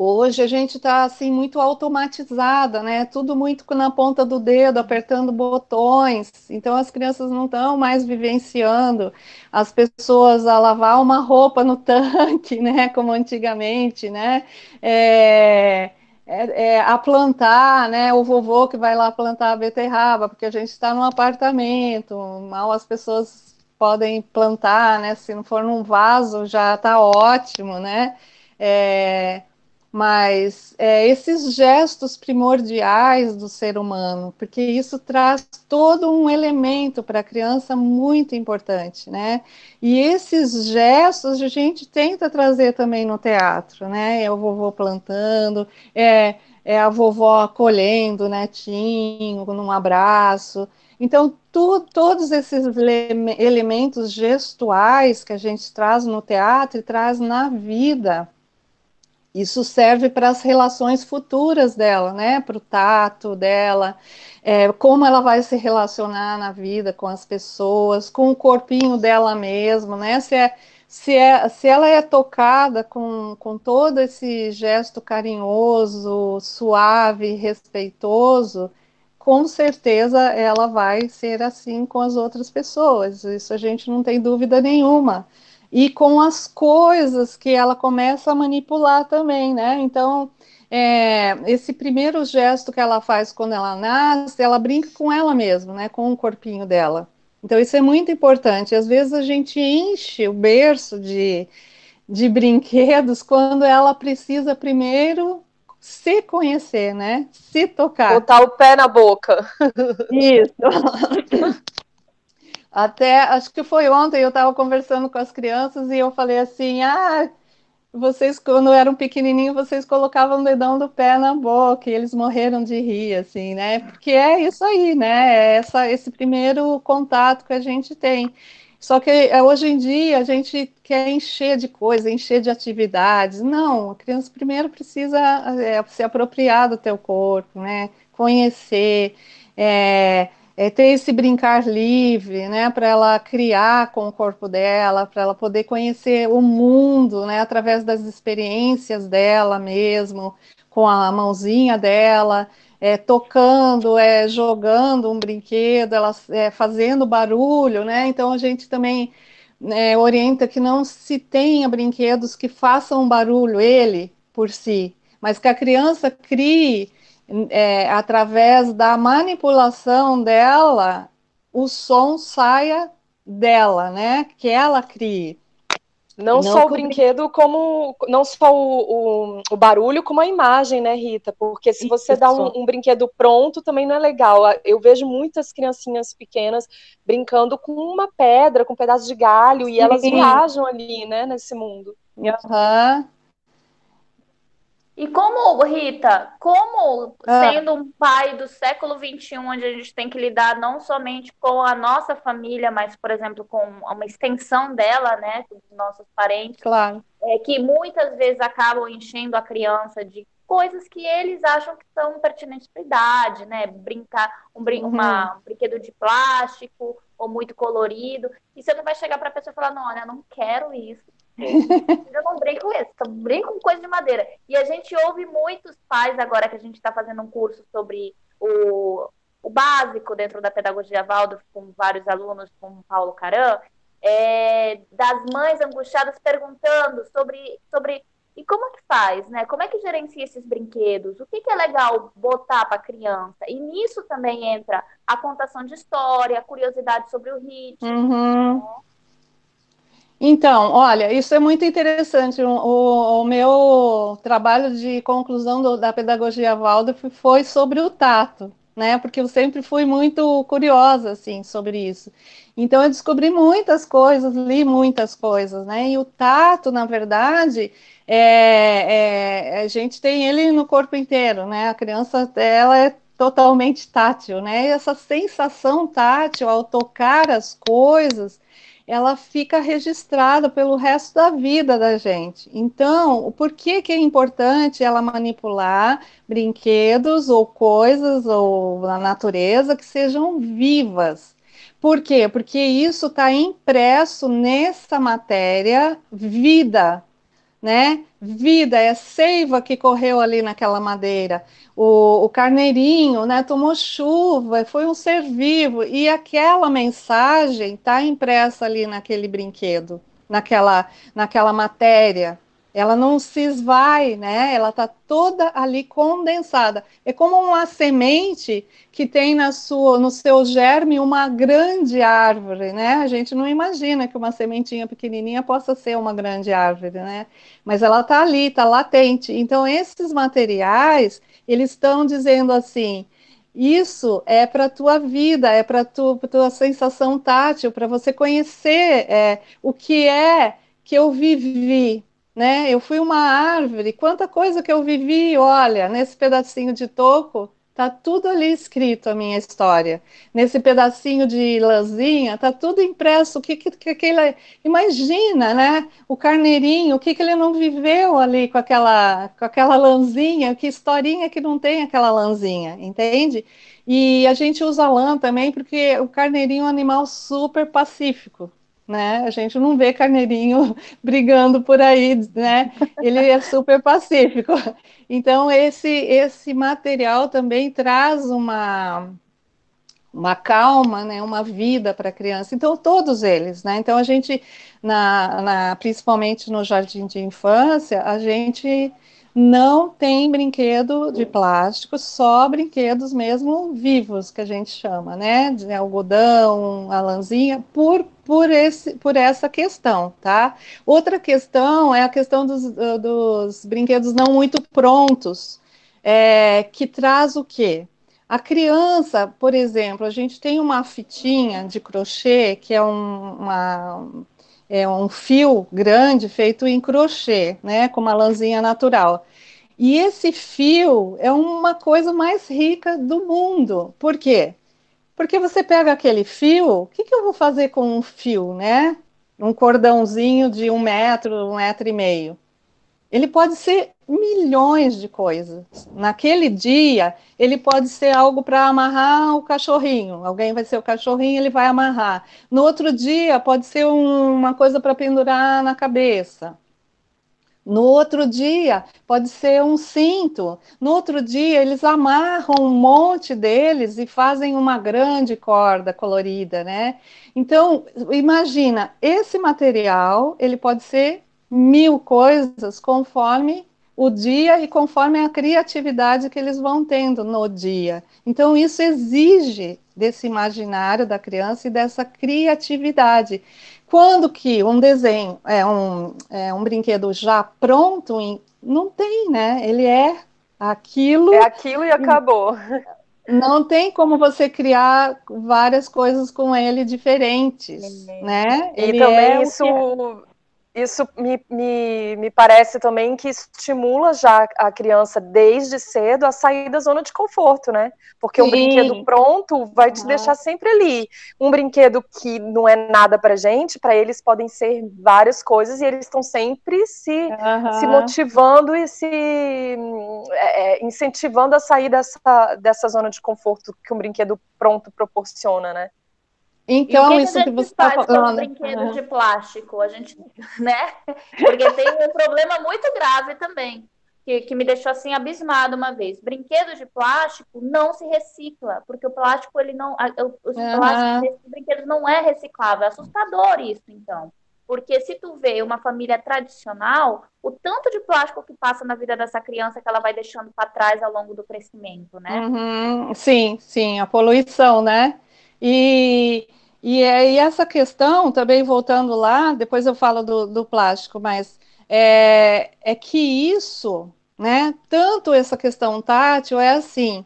Hoje a gente está assim muito automatizada, né? Tudo muito na ponta do dedo, apertando botões. Então as crianças não estão mais vivenciando as pessoas a lavar uma roupa no tanque, né? Como antigamente, né? É, é, é, a plantar, né? O vovô que vai lá plantar a beterraba, porque a gente está num apartamento, mal as pessoas podem plantar, né? Se não for num vaso já está ótimo, né? É, mas é, esses gestos primordiais do ser humano, porque isso traz todo um elemento para a criança muito importante, né? E esses gestos a gente tenta trazer também no teatro, né? É o vovô plantando, é, é a vovó acolhendo o netinho num abraço. Então, tu, todos esses elementos gestuais que a gente traz no teatro e traz na vida isso serve para as relações futuras dela, né? Para o tato dela, é, como ela vai se relacionar na vida com as pessoas, com o corpinho dela mesma, né? Se, é, se, é, se ela é tocada com, com todo esse gesto carinhoso, suave, respeitoso, com certeza ela vai ser assim com as outras pessoas. Isso a gente não tem dúvida nenhuma e com as coisas que ela começa a manipular também, né? Então, é, esse primeiro gesto que ela faz quando ela nasce, ela brinca com ela mesma, né? Com o corpinho dela. Então, isso é muito importante. Às vezes a gente enche o berço de, de brinquedos quando ela precisa primeiro se conhecer, né? Se tocar. Botar o pé na boca. Isso. Até, acho que foi ontem, eu estava conversando com as crianças e eu falei assim: ah, vocês, quando eram pequenininhos, vocês colocavam o dedão do pé na boca e eles morreram de rir, assim, né? Porque é isso aí, né? É essa, esse primeiro contato que a gente tem. Só que é, hoje em dia a gente quer encher de coisa, encher de atividades. Não, a criança primeiro precisa é, se apropriar do teu corpo, né? Conhecer. É, é, ter esse brincar livre, né, para ela criar com o corpo dela, para ela poder conhecer o mundo, né, através das experiências dela mesmo, com a mãozinha dela, é, tocando, é, jogando um brinquedo, ela é, fazendo barulho, né, então a gente também é, orienta que não se tenha brinquedos que façam barulho ele por si, mas que a criança crie é, através da manipulação dela, o som saia dela, né? Que ela crie. Não, não só o brinquedo, como não só o, o, o, barulho, como a imagem, né, Rita? Porque se você Isso. dá um, um, brinquedo pronto, também não é legal. Eu vejo muitas criancinhas pequenas brincando com uma pedra, com um pedaço de galho, Sim. e elas viajam ali, né, nesse mundo. Aham. Uhum. E como, Rita, como ah. sendo um pai do século XXI, onde a gente tem que lidar não somente com a nossa família, mas, por exemplo, com uma extensão dela, né, dos nossos parentes, claro. é, que muitas vezes acabam enchendo a criança de coisas que eles acham que são pertinentes para a idade, né? Brincar, um, brin uhum. uma, um brinquedo de plástico ou muito colorido. E você não vai chegar para a pessoa e falar, não, olha, eu não quero isso. Eu não brinco com isso, eu brinco com coisa de madeira. E a gente ouve muitos pais, agora que a gente está fazendo um curso sobre o, o básico dentro da pedagogia Waldorf, com vários alunos, com Paulo Caran, é, das mães angustiadas perguntando sobre, sobre e como que faz, né? Como é que gerencia esses brinquedos? O que, que é legal botar para a criança? E nisso também entra a contação de história, a curiosidade sobre o ritmo. Uhum. Então, olha, isso é muito interessante. O, o meu trabalho de conclusão do, da pedagogia Waldorf foi sobre o tato né? Porque eu sempre fui muito curiosa, assim, sobre isso. Então eu descobri muitas coisas, li muitas coisas, né? E o tato, na verdade, é, é, a gente tem ele no corpo inteiro, né? A criança, ela é totalmente tátil, né? E essa sensação tátil ao tocar as coisas, ela fica registrada pelo resto da vida da gente. Então, por que, que é importante ela manipular brinquedos ou coisas ou na natureza que sejam vivas? Por quê? Porque isso está impresso nessa matéria vida, né? Vida, é seiva que correu ali naquela madeira. O, o, carneirinho, né? Tomou chuva, foi um ser vivo. E aquela mensagem está impressa ali naquele brinquedo, naquela, naquela matéria ela não se esvai, né? Ela está toda ali condensada. É como uma semente que tem na sua, no seu germe uma grande árvore, né? A gente não imagina que uma sementinha pequenininha possa ser uma grande árvore, né? Mas ela está ali, está latente. Então esses materiais, eles estão dizendo assim, isso é para a tua vida, é para a tua, tua sensação tátil, para você conhecer é, o que é que eu vivi, né? Eu fui uma árvore, quanta coisa que eu vivi, olha, nesse pedacinho de toco, tá tudo ali escrito a minha história. Nesse pedacinho de lãzinha, tá tudo impresso. O que que, que aquele, imagina, né? O carneirinho, o que que ele não viveu ali com aquela com aquela lãzinha? Que historinha que não tem aquela lãzinha, entende? E a gente usa lã também porque o carneirinho é um animal super pacífico né? A gente não vê carneirinho brigando por aí, né? Ele é super pacífico. Então esse esse material também traz uma uma calma, né, uma vida para a criança. Então todos eles, né? Então a gente na, na principalmente no jardim de infância, a gente não tem brinquedo de plástico, só brinquedos mesmo vivos, que a gente chama, né? De algodão, a lãzinha, por, por, esse, por essa questão, tá? Outra questão é a questão dos, dos brinquedos não muito prontos, é, que traz o quê? A criança, por exemplo, a gente tem uma fitinha de crochê, que é um, uma, é um fio grande feito em crochê, né, com uma lãzinha natural. E esse fio é uma coisa mais rica do mundo. Por quê? Porque você pega aquele fio, o que, que eu vou fazer com um fio, né? Um cordãozinho de um metro, um metro e meio. Ele pode ser milhões de coisas. Naquele dia, ele pode ser algo para amarrar o cachorrinho. Alguém vai ser o cachorrinho, ele vai amarrar. No outro dia, pode ser um, uma coisa para pendurar na cabeça. No outro dia, pode ser um cinto. No outro dia, eles amarram um monte deles e fazem uma grande corda colorida, né? Então, imagina, esse material, ele pode ser mil coisas conforme o dia e conforme a criatividade que eles vão tendo no dia. Então, isso exige desse imaginário da criança e dessa criatividade. Quando que um desenho é um, é um brinquedo já pronto, não tem, né? Ele é aquilo. É aquilo e acabou. Não tem como você criar várias coisas com ele diferentes, é. né? Ele e também é isso isso me, me, me parece também que estimula já a criança desde cedo a sair da zona de conforto, né? Porque Sim. um brinquedo pronto vai te uhum. deixar sempre ali. Um brinquedo que não é nada pra gente, para eles podem ser várias coisas e eles estão sempre se, uhum. se motivando e se é, é, incentivando a sair dessa, dessa zona de conforto que um brinquedo pronto proporciona, né? Então, que isso que, que você está falando. Com brinquedos uhum. de plástico, a gente, né? Porque tem um problema muito grave também, que, que me deixou assim abismado uma vez. Brinquedo de plástico não se recicla, porque o plástico ele não, os uhum. plásticos brinquedos não é reciclável. É assustador isso, então. Porque se tu vê uma família tradicional, o tanto de plástico que passa na vida dessa criança que ela vai deixando para trás ao longo do crescimento, né? Uhum. Sim, sim, a poluição, né? E e aí essa questão, também voltando lá, depois eu falo do, do plástico, mas é, é que isso, né, tanto essa questão tátil é assim,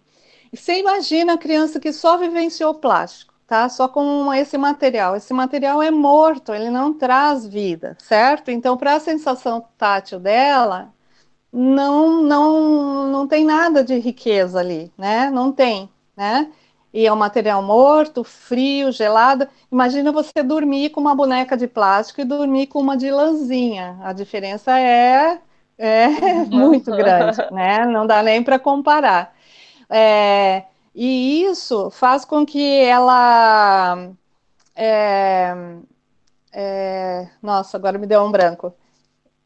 você imagina a criança que só vivenciou plástico, tá? Só com esse material. Esse material é morto, ele não traz vida, certo? Então, para a sensação tátil dela, não, não, não tem nada de riqueza ali, né? Não tem, né? E é um material morto, frio, gelado. Imagina você dormir com uma boneca de plástico e dormir com uma de lãzinha. A diferença é, é muito grande, né? Não dá nem para comparar. É, e isso faz com que ela. É, é, nossa, agora me deu um branco.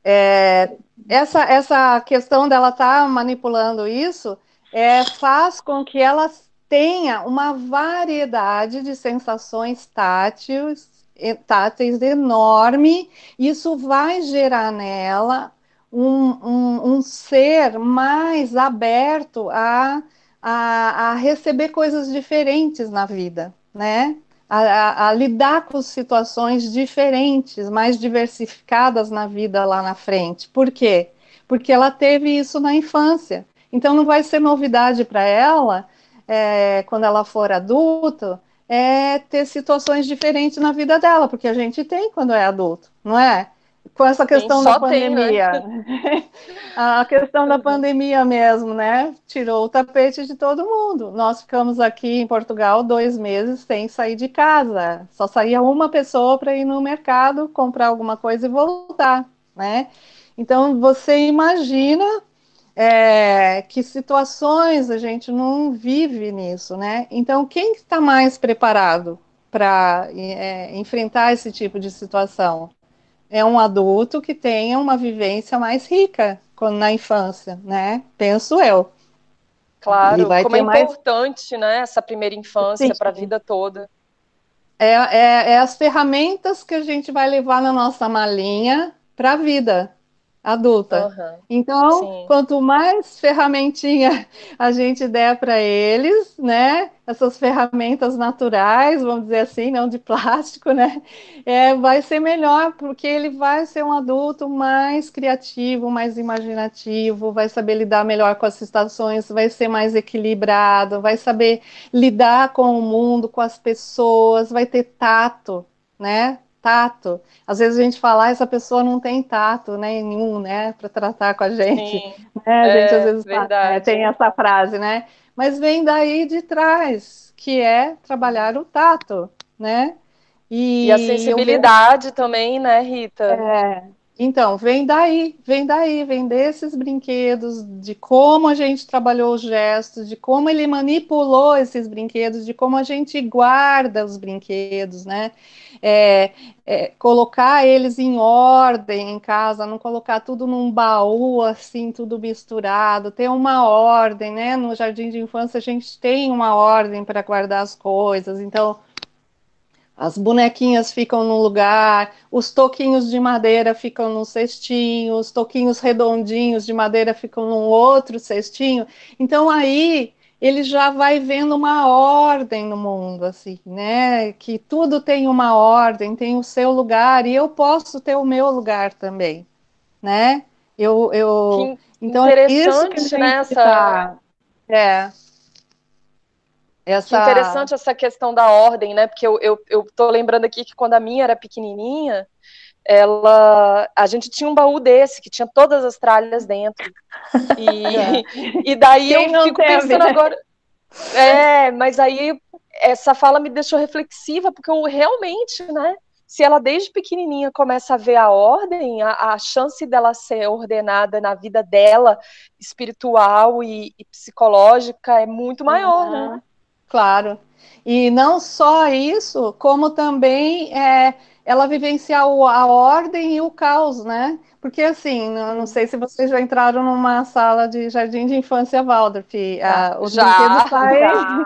É, essa, essa questão dela estar tá manipulando isso é, faz com que ela tenha uma variedade de sensações táteis, táteis enorme, isso vai gerar nela um, um, um ser mais aberto a, a, a, receber coisas diferentes na vida, né? A, a, a, lidar com situações diferentes, mais diversificadas na vida lá na frente. Por quê? Porque ela teve isso na infância. Então não vai ser novidade para ela é, quando ela for adulto, é ter situações diferentes na vida dela, porque a gente tem quando é adulto, não é? Com essa questão da pandemia. Tem, né? a questão da pandemia mesmo, né? Tirou o tapete de todo mundo. Nós ficamos aqui em Portugal dois meses sem sair de casa. Só saía uma pessoa para ir no mercado, comprar alguma coisa e voltar, né? Então você imagina é, que situações a gente não vive nisso, né? Então, quem está mais preparado para é, enfrentar esse tipo de situação? É um adulto que tenha uma vivência mais rica quando, na infância, né? Penso eu. Claro, como é mais... importante, né, essa primeira infância para a vida toda. É, é, é as ferramentas que a gente vai levar na nossa malinha para a vida, adulta. Uhum. Então, Sim. quanto mais ferramentinha a gente der para eles, né? Essas ferramentas naturais, vamos dizer assim, não de plástico, né? É, vai ser melhor, porque ele vai ser um adulto mais criativo, mais imaginativo, vai saber lidar melhor com as situações, vai ser mais equilibrado, vai saber lidar com o mundo, com as pessoas, vai ter tato, né? Tato. Às vezes a gente fala, ah, essa pessoa não tem tato né, nenhum, né, para tratar com a gente. Sim, né? A gente é, às vezes fala, né, tem essa frase, né? Mas vem daí de trás, que é trabalhar o tato, né? E, e a sensibilidade eu... também, né, Rita? É, então, vem daí, vem daí, vem desses brinquedos, de como a gente trabalhou os gestos, de como ele manipulou esses brinquedos, de como a gente guarda os brinquedos, né? É, é, colocar eles em ordem em casa, não colocar tudo num baú assim, tudo misturado, ter uma ordem, né? No jardim de infância a gente tem uma ordem para guardar as coisas, então as bonequinhas ficam num lugar, os toquinhos de madeira ficam num cestinho, os toquinhos redondinhos de madeira ficam num outro cestinho. Então aí ele já vai vendo uma ordem no mundo, assim, né? Que tudo tem uma ordem, tem o seu lugar e eu posso ter o meu lugar também, né? Eu, eu... Que então é isso que a gente né, tá... É. Essa... Que interessante essa questão da ordem, né? Porque eu, eu, eu tô lembrando aqui que quando a minha era pequenininha, ela, a gente tinha um baú desse que tinha todas as tralhas dentro. E, e daí Quem eu fico pensando né? agora. É, mas aí essa fala me deixou reflexiva, porque eu realmente, né? Se ela desde pequenininha começa a ver a ordem, a, a chance dela ser ordenada na vida dela, espiritual e, e psicológica, é muito maior, uhum. né? Claro. E não só isso, como também é, ela vivenciar a ordem e o caos, né? Porque assim, não, não, sei se vocês já entraram numa sala de jardim de infância Waldorf. Ah, os já, brinquedos saem.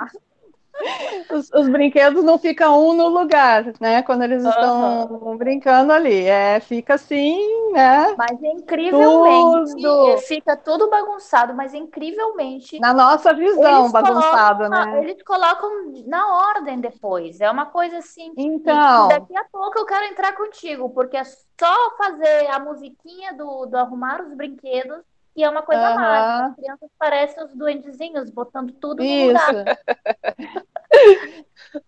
Os, os, brinquedos não ficam um no lugar, né? Quando eles estão uhum. brincando ali. É, fica assim, né? Mas incrivelmente tudo. fica tudo bagunçado, mas incrivelmente. Na nossa visão, bagunçado, colocam, né? Eles colocam na ordem depois. É uma coisa assim. Então. Daqui a pouco eu quero entrar contigo, porque é só fazer a musiquinha do, do arrumar os brinquedos e é uma coisa uhum. mágica. As crianças parecem os duendezinhos, botando tudo no lugar.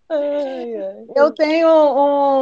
ai, ai. Eu tenho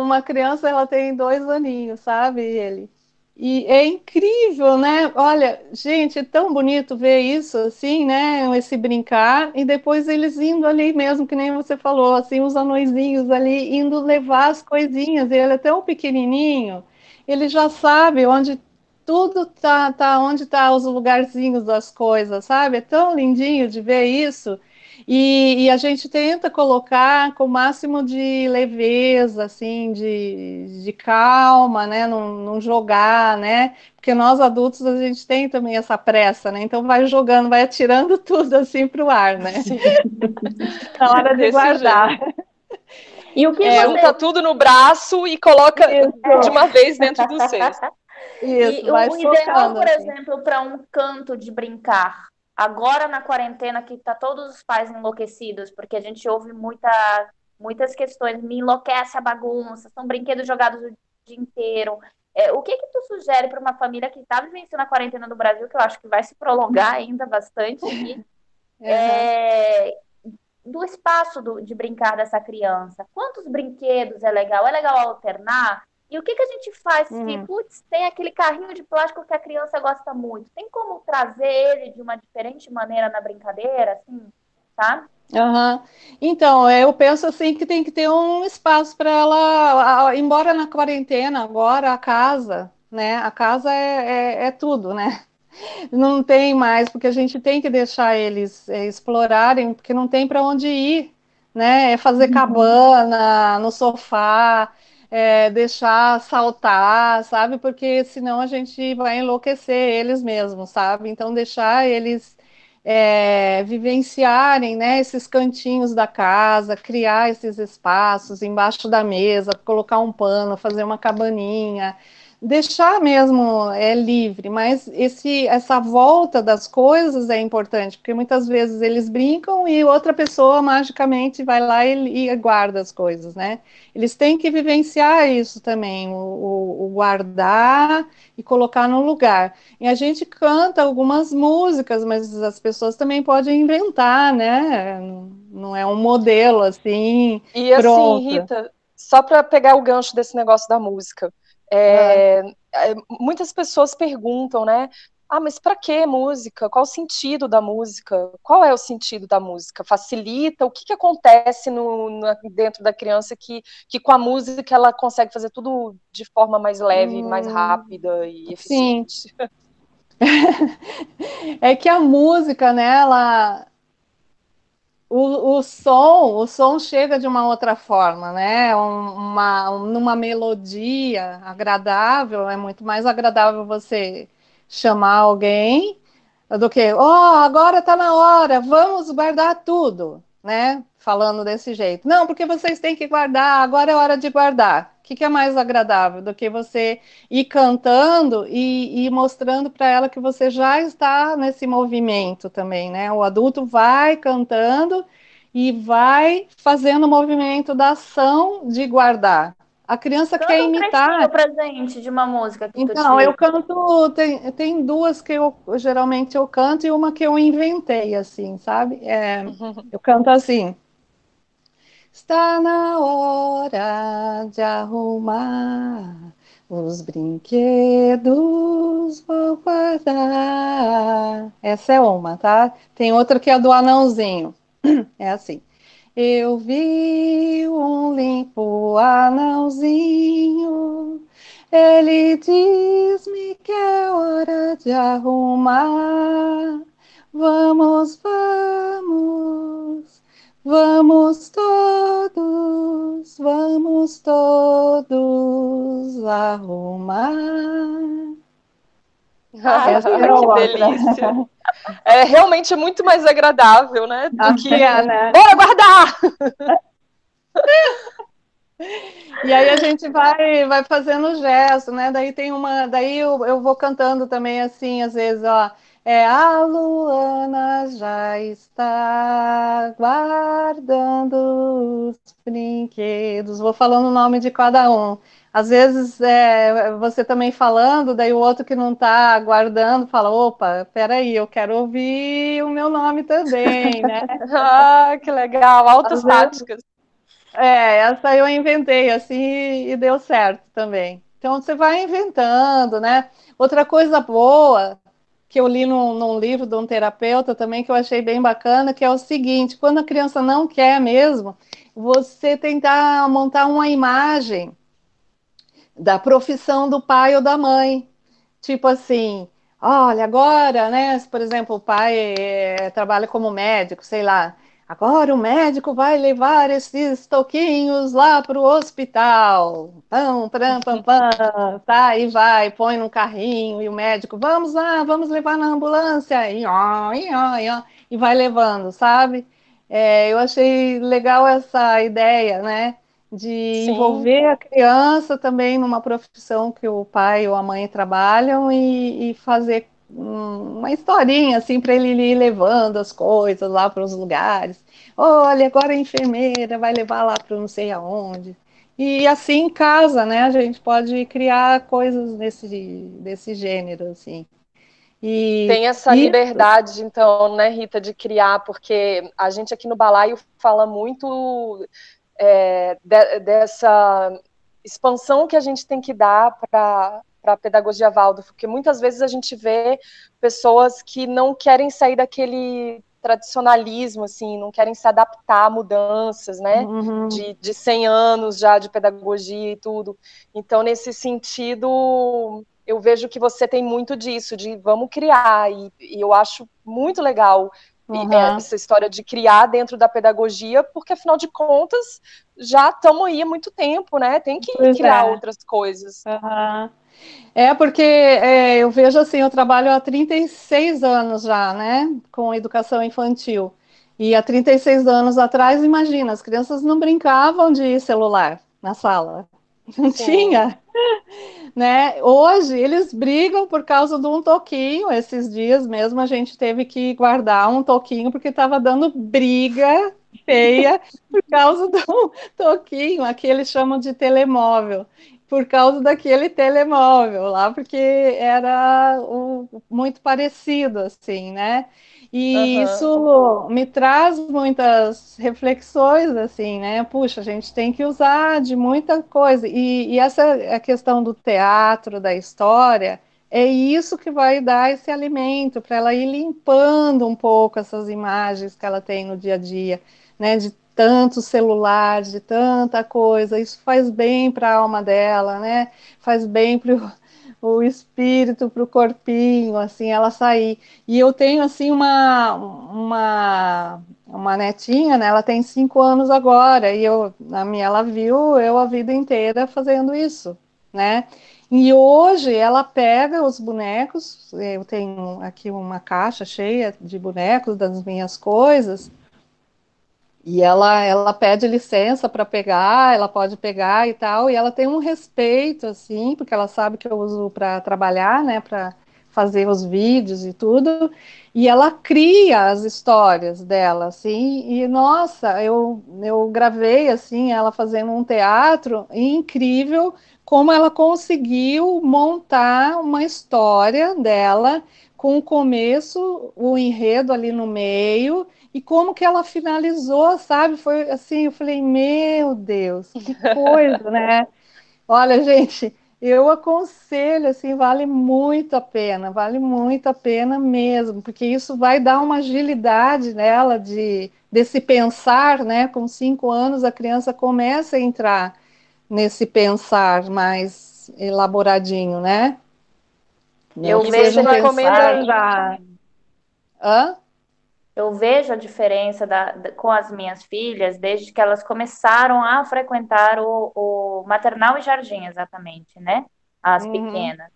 uma criança, ela tem dois aninhos, sabe? Ele. E é incrível, né? Olha, gente, é tão bonito ver isso, assim, né? Esse brincar, e depois eles indo ali mesmo, que nem você falou, assim, os anõezinhos ali, indo levar as coisinhas. E ele é tão pequenininho, ele já sabe onde tudo tá, tá onde tá os lugarzinhos das coisas, sabe? É tão lindinho de ver isso. E, e, a gente tenta colocar com o máximo de leveza, assim, de, de calma, né? Não, não, jogar, né? Porque nós adultos a gente tem também essa pressa, né? Então vai jogando, vai atirando tudo assim para o ar, né? Na hora de guardar. E o que é, você... junta tudo no braço e coloca Isso. de uma vez dentro do cesto. Isso, e o ideal, por assim. exemplo, para um canto de brincar, agora na quarentena que tá todos os pais enlouquecidos, porque a gente ouve muita, muitas questões, me enlouquece a bagunça, são brinquedos jogados o dia inteiro. É, o que que tu sugere para uma família que está vivenciando a quarentena no Brasil, que eu acho que vai se prolongar ainda bastante aqui, uhum. é, do espaço do, de brincar dessa criança? Quantos brinquedos é legal? É legal alternar? E o que, que a gente faz se, uhum. putz, tem aquele carrinho de plástico que a criança gosta muito? Tem como trazer ele de uma diferente maneira na brincadeira, assim, tá? Uhum. Então, eu penso assim que tem que ter um espaço para ela, embora na quarentena agora a casa, né? A casa é, é, é, tudo, né? Não tem mais, porque a gente tem que deixar eles é, explorarem, porque não tem para onde ir, né? É fazer uhum. cabana no sofá, é, deixar saltar, sabe? Porque senão a gente vai enlouquecer eles mesmos, sabe? Então deixar eles é, vivenciarem né, esses cantinhos da casa, criar esses espaços embaixo da mesa, colocar um pano, fazer uma cabaninha, deixar mesmo é livre, mas esse essa volta das coisas é importante, porque muitas vezes eles brincam e outra pessoa magicamente vai lá e, e guarda as coisas, né? Eles têm que vivenciar isso também, o, o, o, guardar e colocar no lugar. E a gente canta algumas músicas, mas as pessoas também podem inventar, né? Não é um modelo assim. E assim, pronto. assim, Rita, só para pegar o gancho desse negócio da música é, é. Muitas pessoas perguntam, né? Ah, mas para que música? Qual o sentido da música? Qual é o sentido da música? Facilita? O que, que acontece no, no, dentro da criança que, que com a música ela consegue fazer tudo de forma mais leve, hum, mais rápida e eficiente? Sim. é que a música, né, ela, o, o som, o som chega de uma outra forma, né? Uma, numa melodia agradável, é muito mais agradável você chamar alguém do que, ó, oh, agora está na hora, vamos guardar tudo, né? Falando desse jeito. Não, porque vocês têm que guardar, agora é hora de guardar. O que, que é mais agradável do que você ir cantando e, e mostrando para ela que você já está nesse movimento também, né? O adulto vai cantando e vai fazendo o movimento da ação de guardar. A criança Canta quer imitar. Um presente de uma música que Então, eu canto, tem, tem duas que eu geralmente eu canto e uma que eu inventei, assim, sabe? É, eu canto assim. Está na hora de arrumar Os brinquedos vou guardar. Essa é uma, tá? Tem outra que é do anãozinho. É assim. Eu vi um limpo anãozinho. Ele diz-me que é hora de arrumar. Vamos, vamos Vamos todos, vamos todos arrumar. Ah, que delícia. É realmente muito mais agradável, né? Do Aqui que é, né? bora guardar! E aí a gente vai, vai fazendo gesto, né? Daí tem uma. Daí eu, eu vou cantando também assim, às vezes, ó. É a Luana já está guardando os brinquedos. Vou falando o nome de cada um. Às vezes é, você também falando, daí o outro que não está guardando fala: opa, peraí, eu quero ouvir o meu nome também, né? ah, que legal, altas táticas. É, essa eu inventei assim e deu certo também. Então você vai inventando, né? Outra coisa boa que eu li num, num, livro de um terapeuta também, que eu achei bem bacana, que é o seguinte: quando a criança não quer mesmo, você tentar montar uma imagem da profissão do pai ou da mãe. Tipo assim, olha, agora, né? Por exemplo, o pai é, trabalha como médico, sei lá. Agora o médico vai levar esses toquinhos lá para o hospital. Pam, pam, pam, pam, tá? E vai, põe no carrinho e o médico, vamos lá, vamos levar na ambulância. E, ó, e, ó, e, ó, e vai levando, sabe? É, eu achei legal essa ideia, né? De Sim. envolver a criança também numa profissão que o pai ou a mãe trabalham e, e fazer uma historinha assim para ele ir levando as coisas lá para os lugares. Olha, agora a enfermeira vai levar lá para não sei aonde. E assim em casa, né? A gente pode criar coisas desse, desse gênero, assim. E, Tem essa e... liberdade, então, né, Rita, de criar, porque a gente aqui no Balaio fala muito é, de, dessa expansão que a gente tem que dar para para a pedagogia Waldorf, porque muitas vezes a gente vê pessoas que não querem sair daquele tradicionalismo, assim, não querem se adaptar a mudanças, né, uhum. de, de 100 anos já de pedagogia e tudo. Então, nesse sentido, eu vejo que você tem muito disso, de vamos criar, e, e eu acho muito legal uhum. essa história de criar dentro da pedagogia, porque afinal de contas já estamos aí há muito tempo, né? Tem que pois criar é. outras coisas. Uhum. É, porque é, eu vejo assim, eu trabalho há 36 anos já, né, com educação infantil. E há 36 anos atrás, imagina, as crianças não brincavam de celular na sala. Não Sim. tinha. Né? Hoje eles brigam por causa de um toquinho. Esses dias mesmo a gente teve que guardar um toquinho porque estava dando briga feia por causa do toquinho. Aqui eles chamam de telemóvel por causa daquele telemóvel lá, porque era o, muito parecido, assim, né? E uhum. isso me traz muitas reflexões, assim, né? Puxa, a gente tem que usar de muita coisa. E, e essa a questão do teatro, da história, é isso que vai dar esse alimento para ela ir limpando um pouco essas imagens que ela tem no dia a dia, né? De tantos celulares, de tanta coisa, isso faz bem para a alma dela, né? Faz bem para o espírito, para o corpinho, assim, ela sair. E eu tenho, assim, uma, uma, uma netinha, né? Ela tem cinco anos agora, e eu, a minha, ela viu eu a vida inteira fazendo isso, né? E hoje ela pega os bonecos, eu tenho aqui uma caixa cheia de bonecos das minhas coisas, e ela, ela pede licença para pegar, ela pode pegar e tal, e ela tem um respeito, assim, porque ela sabe que eu uso para trabalhar, né, para fazer os vídeos e tudo, e ela cria as histórias dela, assim, e nossa, eu, eu gravei, assim, ela fazendo um teatro incrível, como ela conseguiu montar uma história dela com o começo, o enredo ali no meio, e como que ela finalizou, sabe? Foi assim, eu falei, meu Deus, que coisa, né? Olha, gente, eu aconselho, assim, vale muito a pena, vale muito a pena mesmo, porque isso vai dar uma agilidade nela de desse pensar, né? Com cinco anos a criança começa a entrar nesse pensar mais elaboradinho, né? Eu vejo recomendo já... Hã? Eu vejo a diferença da, da, com as minhas filhas desde que elas começaram a frequentar o, o maternal e jardim, exatamente, né? As uhum. pequenas.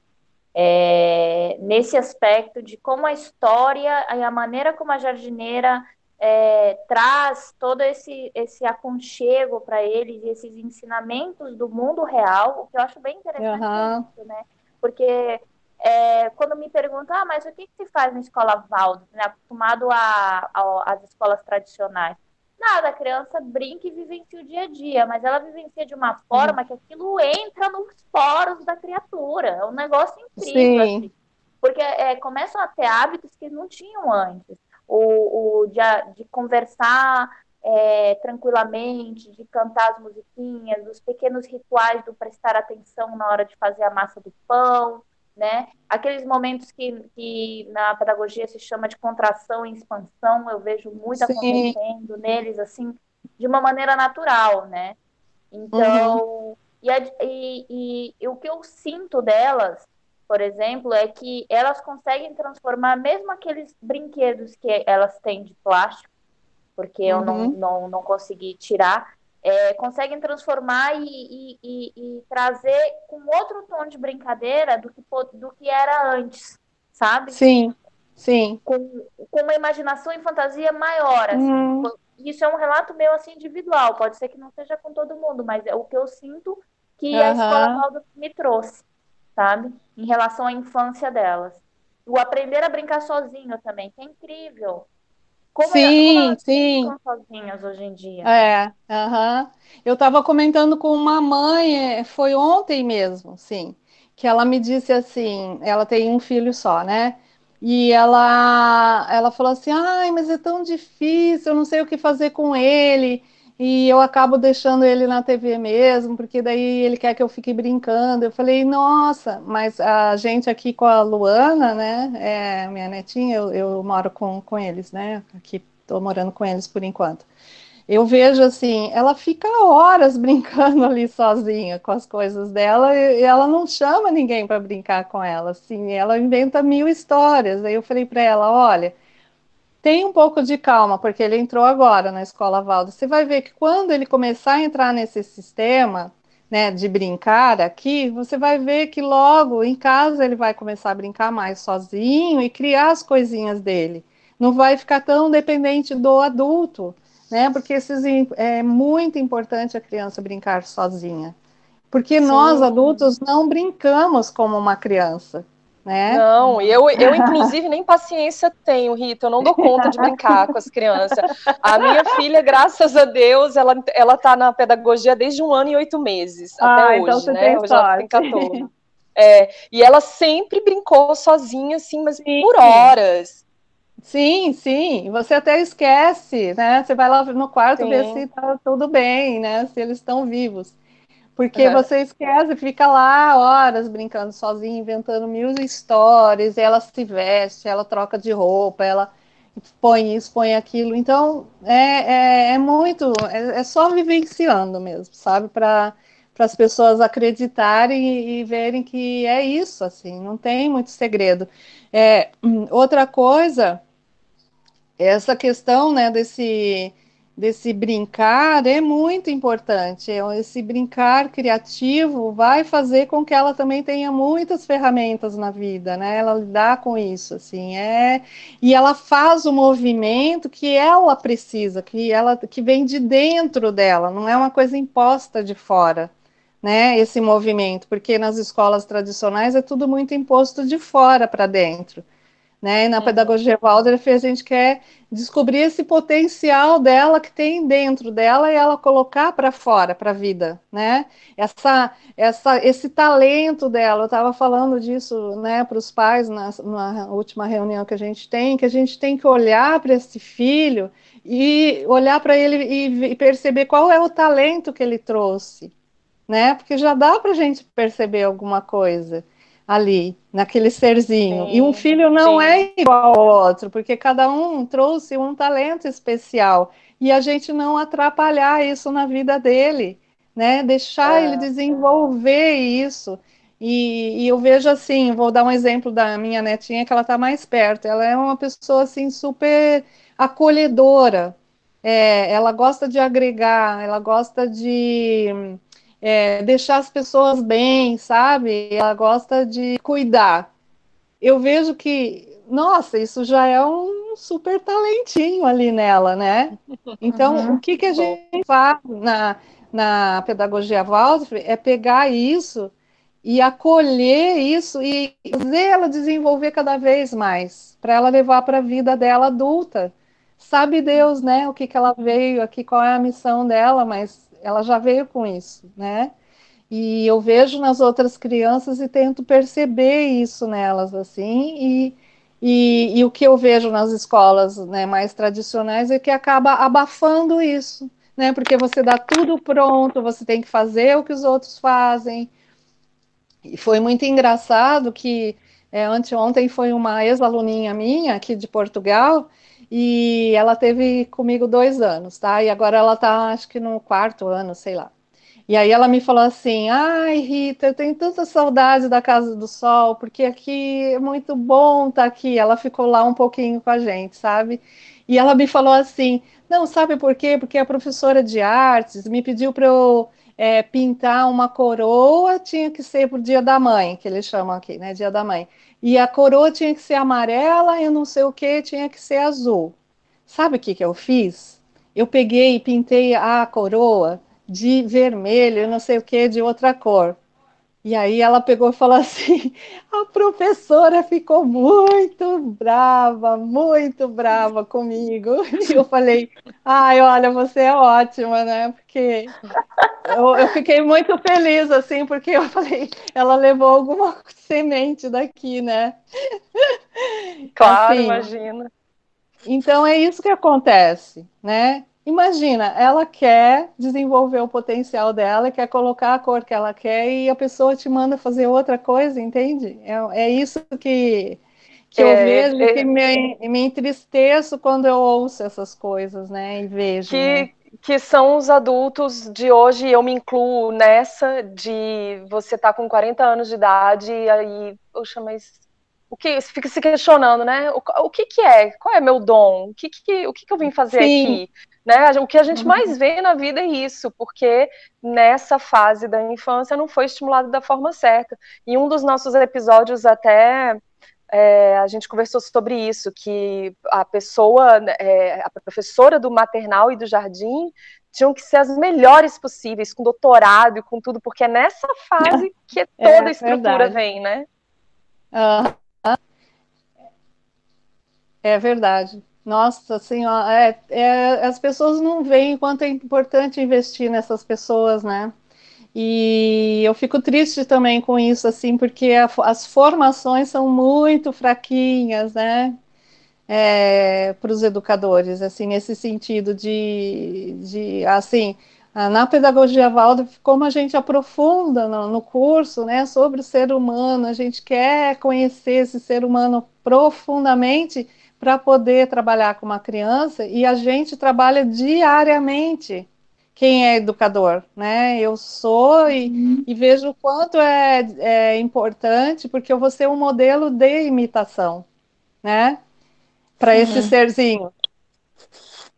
É, nesse aspecto de como a história e a maneira como a jardineira é, traz todo esse, esse aconchego para eles, esses ensinamentos do mundo real, o que eu acho bem interessante, uhum. isso, né? Porque é, quando me perguntam, ah, mas o que, que se faz na escola Valdo, né, acostumado às escolas tradicionais? Nada, a criança brinca e vivencia o dia a dia, mas ela vivencia de uma forma que aquilo entra nos poros da criatura. É um negócio incrível, assim, porque é, começam a ter hábitos que não tinham antes. O, o de, de conversar é, tranquilamente, de cantar as musiquinhas, os pequenos rituais do prestar atenção na hora de fazer a massa do pão, né? Aqueles momentos que, que na pedagogia se chama de contração e expansão, eu vejo muito Sim. acontecendo neles, assim, de uma maneira natural, né? Então, uhum. e, e, e, e, o que eu sinto delas, por exemplo, é que elas conseguem transformar mesmo aqueles brinquedos que elas têm de plástico, porque uhum. eu não, uhum. não, não consegui tirar, é, conseguem transformar e, e, e, e, trazer com outro tom de brincadeira do que, do que era antes, sabe? Sim, sim. Com, com uma imaginação e fantasia maior, assim. Hum. Isso é um relato meu, assim, individual. Pode ser que não seja com todo mundo, mas é o que eu sinto que uhum. a Escola Valdo me trouxe, sabe? Em relação à infância delas. O aprender a brincar sozinho também, que é incrível. Como, sim, como elas sim. sozinhas hoje em dia. É, uhum. eu estava comentando com uma mãe, é, foi ontem mesmo, sim, que ela me disse assim, ela tem um filho só, né? E ela, ela falou assim, ai, mas é tão difícil, eu não sei o que fazer com ele e eu acabo deixando ele na TV mesmo, porque daí ele quer que eu fique brincando. Eu falei, nossa, mas a gente aqui com a Luana, né, é, minha netinha, eu, eu moro com, com eles, né, aqui estou morando com eles por enquanto. Eu vejo assim, ela fica horas brincando ali sozinha com as coisas dela e ela não chama ninguém para brincar com ela, assim, ela inventa mil histórias. Aí eu falei para ela, olha, tem um pouco de calma, porque ele entrou agora na escola Valdo. Você vai ver que quando ele começar a entrar nesse sistema, né, de brincar aqui, você vai ver que logo em casa ele vai começar a brincar mais sozinho e criar as coisinhas dele. Não vai ficar tão dependente do adulto, né? Porque esses, é muito importante a criança brincar sozinha. Porque Sim. nós adultos não brincamos como uma criança né? Não, eu, eu inclusive nem paciência tenho, Rita, eu não dou conta de brincar com as crianças. A minha filha, graças a Deus, ela, ela tá na pedagogia desde um ano e oito meses, ah, até então hoje, né? Hoje ela tem 14. É, e ela sempre brincou sozinha, assim, mas sim. por horas. Sim, sim, você até esquece, né? Você vai lá no quarto sim. ver se tá tudo bem, né? Se eles estão vivos. Porque uhum. você esquece, fica lá horas brincando sozinha, inventando mil histórias, ela se veste, ela troca de roupa, ela põe isso, põe aquilo. Então, é, é, é muito, é, é, só vivenciando mesmo, sabe? Para as pessoas acreditarem e, e, verem que é isso, assim, não tem muito segredo. É, outra coisa, essa questão, né, desse desse brincar é muito importante. É, esse brincar criativo vai fazer com que ela também tenha muitas ferramentas na vida, né? Ela lidar com isso, assim, é e ela faz o movimento que ela precisa, que ela que vem de dentro dela, não é uma coisa imposta de fora. Né, esse movimento, porque nas escolas tradicionais é tudo muito imposto de fora para dentro. Né? E na é. pedagogia Waldorf a gente quer descobrir esse potencial dela que tem dentro dela e ela colocar para fora, para a vida, né? Essa, essa, esse talento dela, eu estava falando disso, né, para os pais na, na última reunião que a gente tem, que a gente tem que olhar para esse filho e olhar para ele e, e perceber qual é o talento que ele trouxe, né? Porque já dá para a gente perceber alguma coisa ali, naquele serzinho. Sim, e um filho não sim. é igual ao outro, porque cada um trouxe um talento especial. E a gente não atrapalhar isso na vida dele, né? Deixar é. ele desenvolver isso. E, e, eu vejo assim, vou dar um exemplo da minha netinha, que ela está mais perto. Ela é uma pessoa assim super acolhedora. É, ela gosta de agregar, ela gosta de é, deixar as pessoas bem, sabe? Ela gosta de cuidar. Eu vejo que, nossa, isso já é um super talentinho ali nela, né? Então, uhum. o que, que a gente faz na, na pedagogia Waldorf é pegar isso e acolher isso e fazer ela desenvolver cada vez mais, para ela levar para a vida dela adulta. Sabe Deus, né? O que, que ela veio aqui, qual é a missão dela, mas ela já veio com isso, né? E eu vejo nas outras crianças e tento perceber isso nelas, assim, e, e, e o que eu vejo nas escolas né, mais tradicionais é que acaba abafando isso, né? Porque você dá tudo pronto, você tem que fazer o que os outros fazem. E foi muito engraçado que é, anteontem foi uma ex-aluninha minha aqui de Portugal, e ela teve comigo dois anos, tá? E agora ela tá, acho que no quarto ano, sei lá. E aí ela me falou assim: ai, Rita, eu tenho tanta saudade da Casa do Sol, porque aqui é muito bom estar tá aqui. Ela ficou lá um pouquinho com a gente, sabe? E ela me falou assim: não, sabe por quê? Porque a professora de artes me pediu para eu é, pintar uma coroa, tinha que ser pro Dia da Mãe, que eles chamam aqui, né? Dia da Mãe. E a coroa tinha que ser amarela e não sei o que tinha que ser azul. Sabe o que, que eu fiz? Eu peguei e pintei a coroa de vermelho, não sei o que, de outra cor. E aí ela pegou e falou assim: a professora ficou muito brava, muito brava comigo. E eu falei: ai, olha, você é ótima, né? Porque eu, eu, fiquei muito feliz, assim, porque eu falei: ela levou alguma semente daqui, né? Claro, assim, imagina. Então é isso que acontece, né? Imagina, ela quer desenvolver o potencial dela, quer colocar a cor que ela quer e a pessoa te manda fazer outra coisa, entende? É, é isso que, que é, eu vejo é, que me, me entristeço quando eu ouço essas coisas, né? E vejo. Que, né? que são os adultos de hoje, eu me incluo nessa, de você estar tá com 40 anos de idade e aí, poxa, mas o que fica se questionando, né? O, o que, que é? Qual é meu dom? O que, que, o que, que eu vim fazer Sim. aqui? Né? O que a gente mais uhum. vê na vida é isso, porque nessa fase da infância não foi estimulado da forma certa. E um dos nossos episódios até é, a gente conversou sobre isso, que a pessoa, é, a professora do maternal e do jardim tinham que ser as melhores possíveis, com doutorado e com tudo, porque é nessa fase que é, toda é, a estrutura verdade. vem, né? Uhum. É verdade. Nossa, ó, é, é, as pessoas não veem quanto é importante investir nessas pessoas, né? E eu fico triste também com isso, assim, porque a, as formações são muito fraquinhas, né? É, para os educadores, assim, nesse sentido de, de assim, na pedagogia Waldorf, como a gente aprofunda no, no, curso, né, sobre o ser humano, a gente quer conhecer esse ser humano profundamente, para poder trabalhar com uma criança e a gente trabalha diariamente quem é educador, né? Eu sou e, uhum. e vejo o quanto é, é, importante, porque eu vou ser um modelo de imitação, né? Para esse serzinho.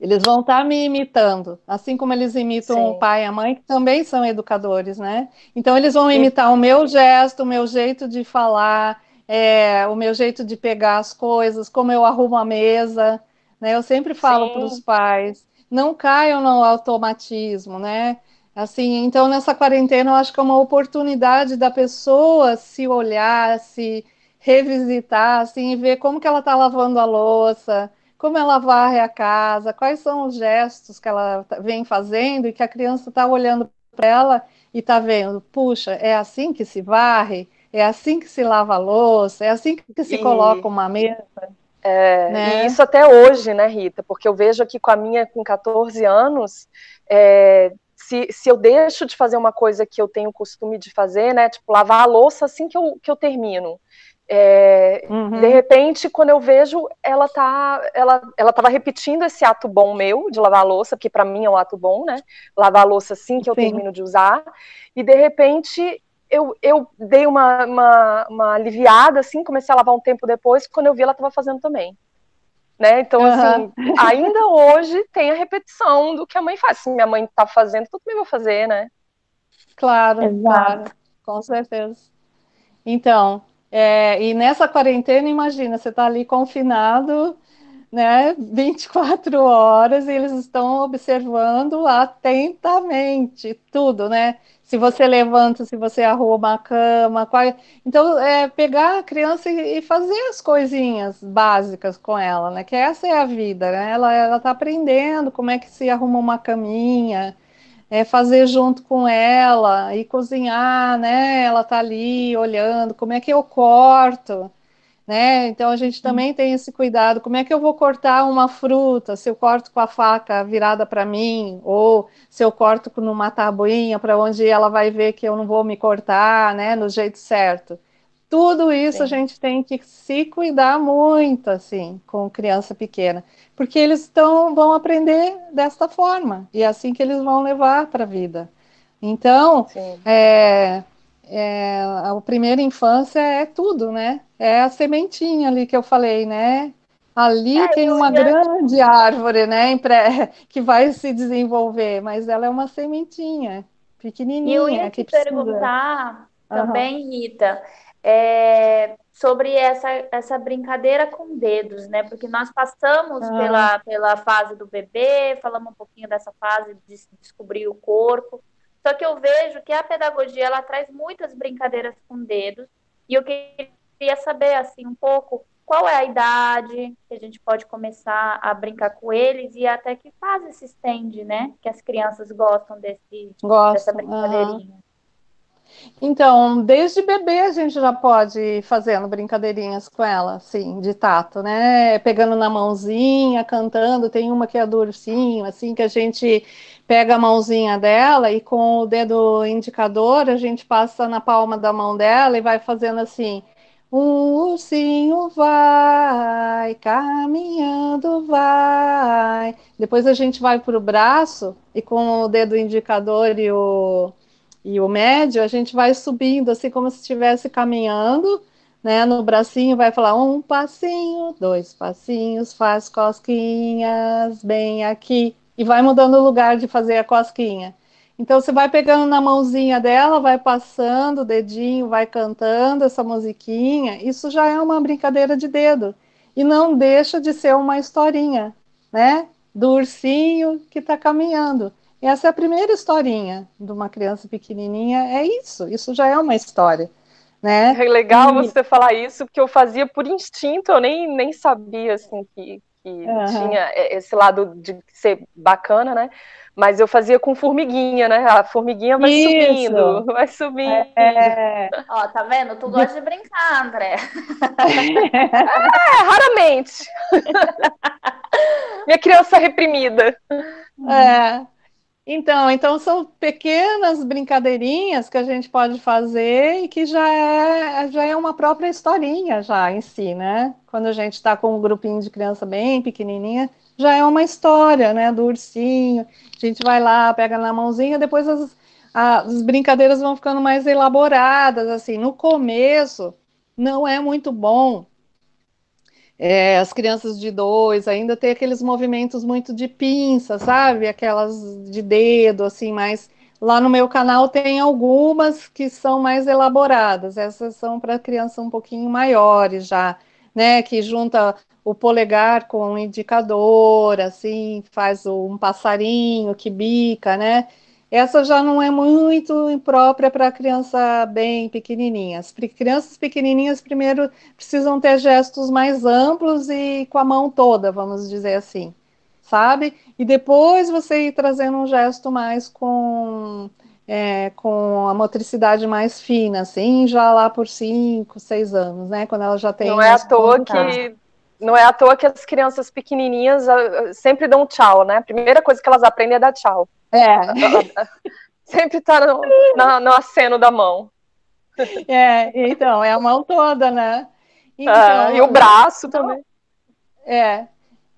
Eles vão estar tá me imitando, assim como eles imitam Sim. o pai e a mãe, que também são educadores, né? Então eles vão imitar o meu gesto, o meu jeito de falar, é, o meu jeito de pegar as coisas, como eu arrumo a mesa, né? Eu sempre falo para os pais, não caiam no automatismo, né? Assim, então nessa quarentena eu acho que é uma oportunidade da pessoa se olhar, se revisitar, assim, e ver como que ela está lavando a louça, como ela varre a casa, quais são os gestos que ela tá, vem fazendo e que a criança está olhando para ela e está vendo, puxa, é assim que se varre, é assim que se lava a louça, é assim que se e... coloca uma mesa. É, né? E isso até hoje, né, Rita? Porque eu vejo aqui com a minha com 14 anos, é, se, se eu deixo de fazer uma coisa que eu tenho o costume de fazer, né? Tipo, lavar a louça assim que eu, que eu termino. É, uhum. De repente, quando eu vejo, ela tá, ela, ela estava repetindo esse ato bom meu de lavar a louça, porque para mim é um ato bom, né? Lavar a louça assim que eu Sim. termino de usar. E de repente eu, eu dei uma, uma, uma, aliviada, assim, comecei a lavar um tempo depois, quando eu vi ela estava fazendo também. Né? Então, uhum. assim, ainda hoje tem a repetição do que a mãe faz. Se minha mãe está fazendo, eu também vou fazer, né? Claro, Exato. claro, com certeza. Então, é, e nessa quarentena, imagina, você está ali confinado, né, 24 horas, e eles estão observando atentamente tudo, né? Se você levanta, se você arruma a cama, qual... então é pegar a criança e, fazer as coisinhas básicas com ela, né? Que essa é a vida, né? Ela ela está aprendendo como é que se arruma uma caminha, é, fazer junto com ela e cozinhar, né? Ela tá ali olhando como é que eu corto, né? Então a gente também tem esse cuidado. Como é que eu vou cortar uma fruta? Se eu corto com a faca virada para mim, ou se eu corto numa tabuinha para onde ela vai ver que eu não vou me cortar, né? No jeito certo. Tudo isso Sim. a gente tem que se cuidar muito, assim, com criança pequena porque eles estão, vão aprender desta forma, e é assim que eles vão levar para a vida. Então, é, é, a primeira infância é tudo, né? É a sementinha ali que eu falei, né? Ali é, tem uma grande árvore, né, que vai se desenvolver, mas ela é uma sementinha pequenininha. E eu ia te precisa... perguntar também, uhum. Rita, é, sobre essa, essa brincadeira com dedos, né? Porque nós passamos ah. pela, pela fase do bebê, falamos um pouquinho dessa fase de descobrir o corpo. Só que eu vejo que a pedagogia ela traz muitas brincadeiras com dedos, e eu queria saber assim um pouco qual é a idade que a gente pode começar a brincar com eles e até que fase se estende, né? Que as crianças gostam desse, gostam. dessa brincadeirinha. Uhum. Então, desde bebê a gente já pode ir fazendo brincadeirinhas com ela, assim, de tato, né? Pegando na mãozinha, cantando. Tem uma que é do ursinho, assim, que a gente pega a mãozinha dela e com o dedo indicador a gente passa na palma da mão dela e vai fazendo assim. Um ursinho vai, caminhando vai. Depois a gente vai para o braço e com o dedo indicador e o e o médio, a gente vai subindo, assim como se estivesse caminhando, né? No bracinho vai falar um passinho, dois passinhos, faz cosquinhas, bem aqui. E vai mudando o lugar de fazer a cosquinha. Então você vai pegando na mãozinha dela, vai passando o dedinho, vai cantando essa musiquinha. Isso já é uma brincadeira de dedo. E não deixa de ser uma historinha, né? Do ursinho que está caminhando. Essa é a primeira historinha de uma criança pequenininha, é isso, isso já é uma história. Né? É legal e... você falar isso, porque eu fazia por instinto, eu nem, nem sabia assim, que, que uhum. tinha esse lado de ser bacana, né? Mas eu fazia com formiguinha, né? A formiguinha vai isso. subindo, vai subindo. É... Ó, tá vendo? Tu gosta de brincar, André. é, raramente. Minha criança reprimida. É. Então, então são pequenas brincadeirinhas que a gente pode fazer e que já é, já é uma própria historinha já em si, né? Quando a gente está com um grupinho de criança bem pequenininha, já é uma história, né? Do ursinho. A gente vai lá, pega na mãozinha, depois as, as brincadeiras vão ficando mais elaboradas, assim. No começo, não é muito bom é, as crianças de dois ainda tem aqueles movimentos muito de pinça, sabe? Aquelas de dedo, assim, mas lá no meu canal tem algumas que são mais elaboradas. Essas são para crianças um pouquinho maiores já, né? Que junta o polegar com o indicador, assim, faz um passarinho que bica, né? Essa já não é muito imprópria para criança bem pequenininhas. Crianças pequenininhas primeiro precisam ter gestos mais amplos e com a mão toda, vamos dizer assim, sabe? E depois você ir trazendo um gesto mais com é, com a motricidade mais fina, assim, já lá por cinco, seis anos, né? Quando ela já tem. Não é à toa que não é à toa que as crianças pequenininhas ah, sempre dão tchau, né? A primeira coisa que elas aprendem é dar tchau. É. sempre tá no, na, no aceno da mão. É, então, é a mão toda, né? Então, ah, e o braço então, também. É.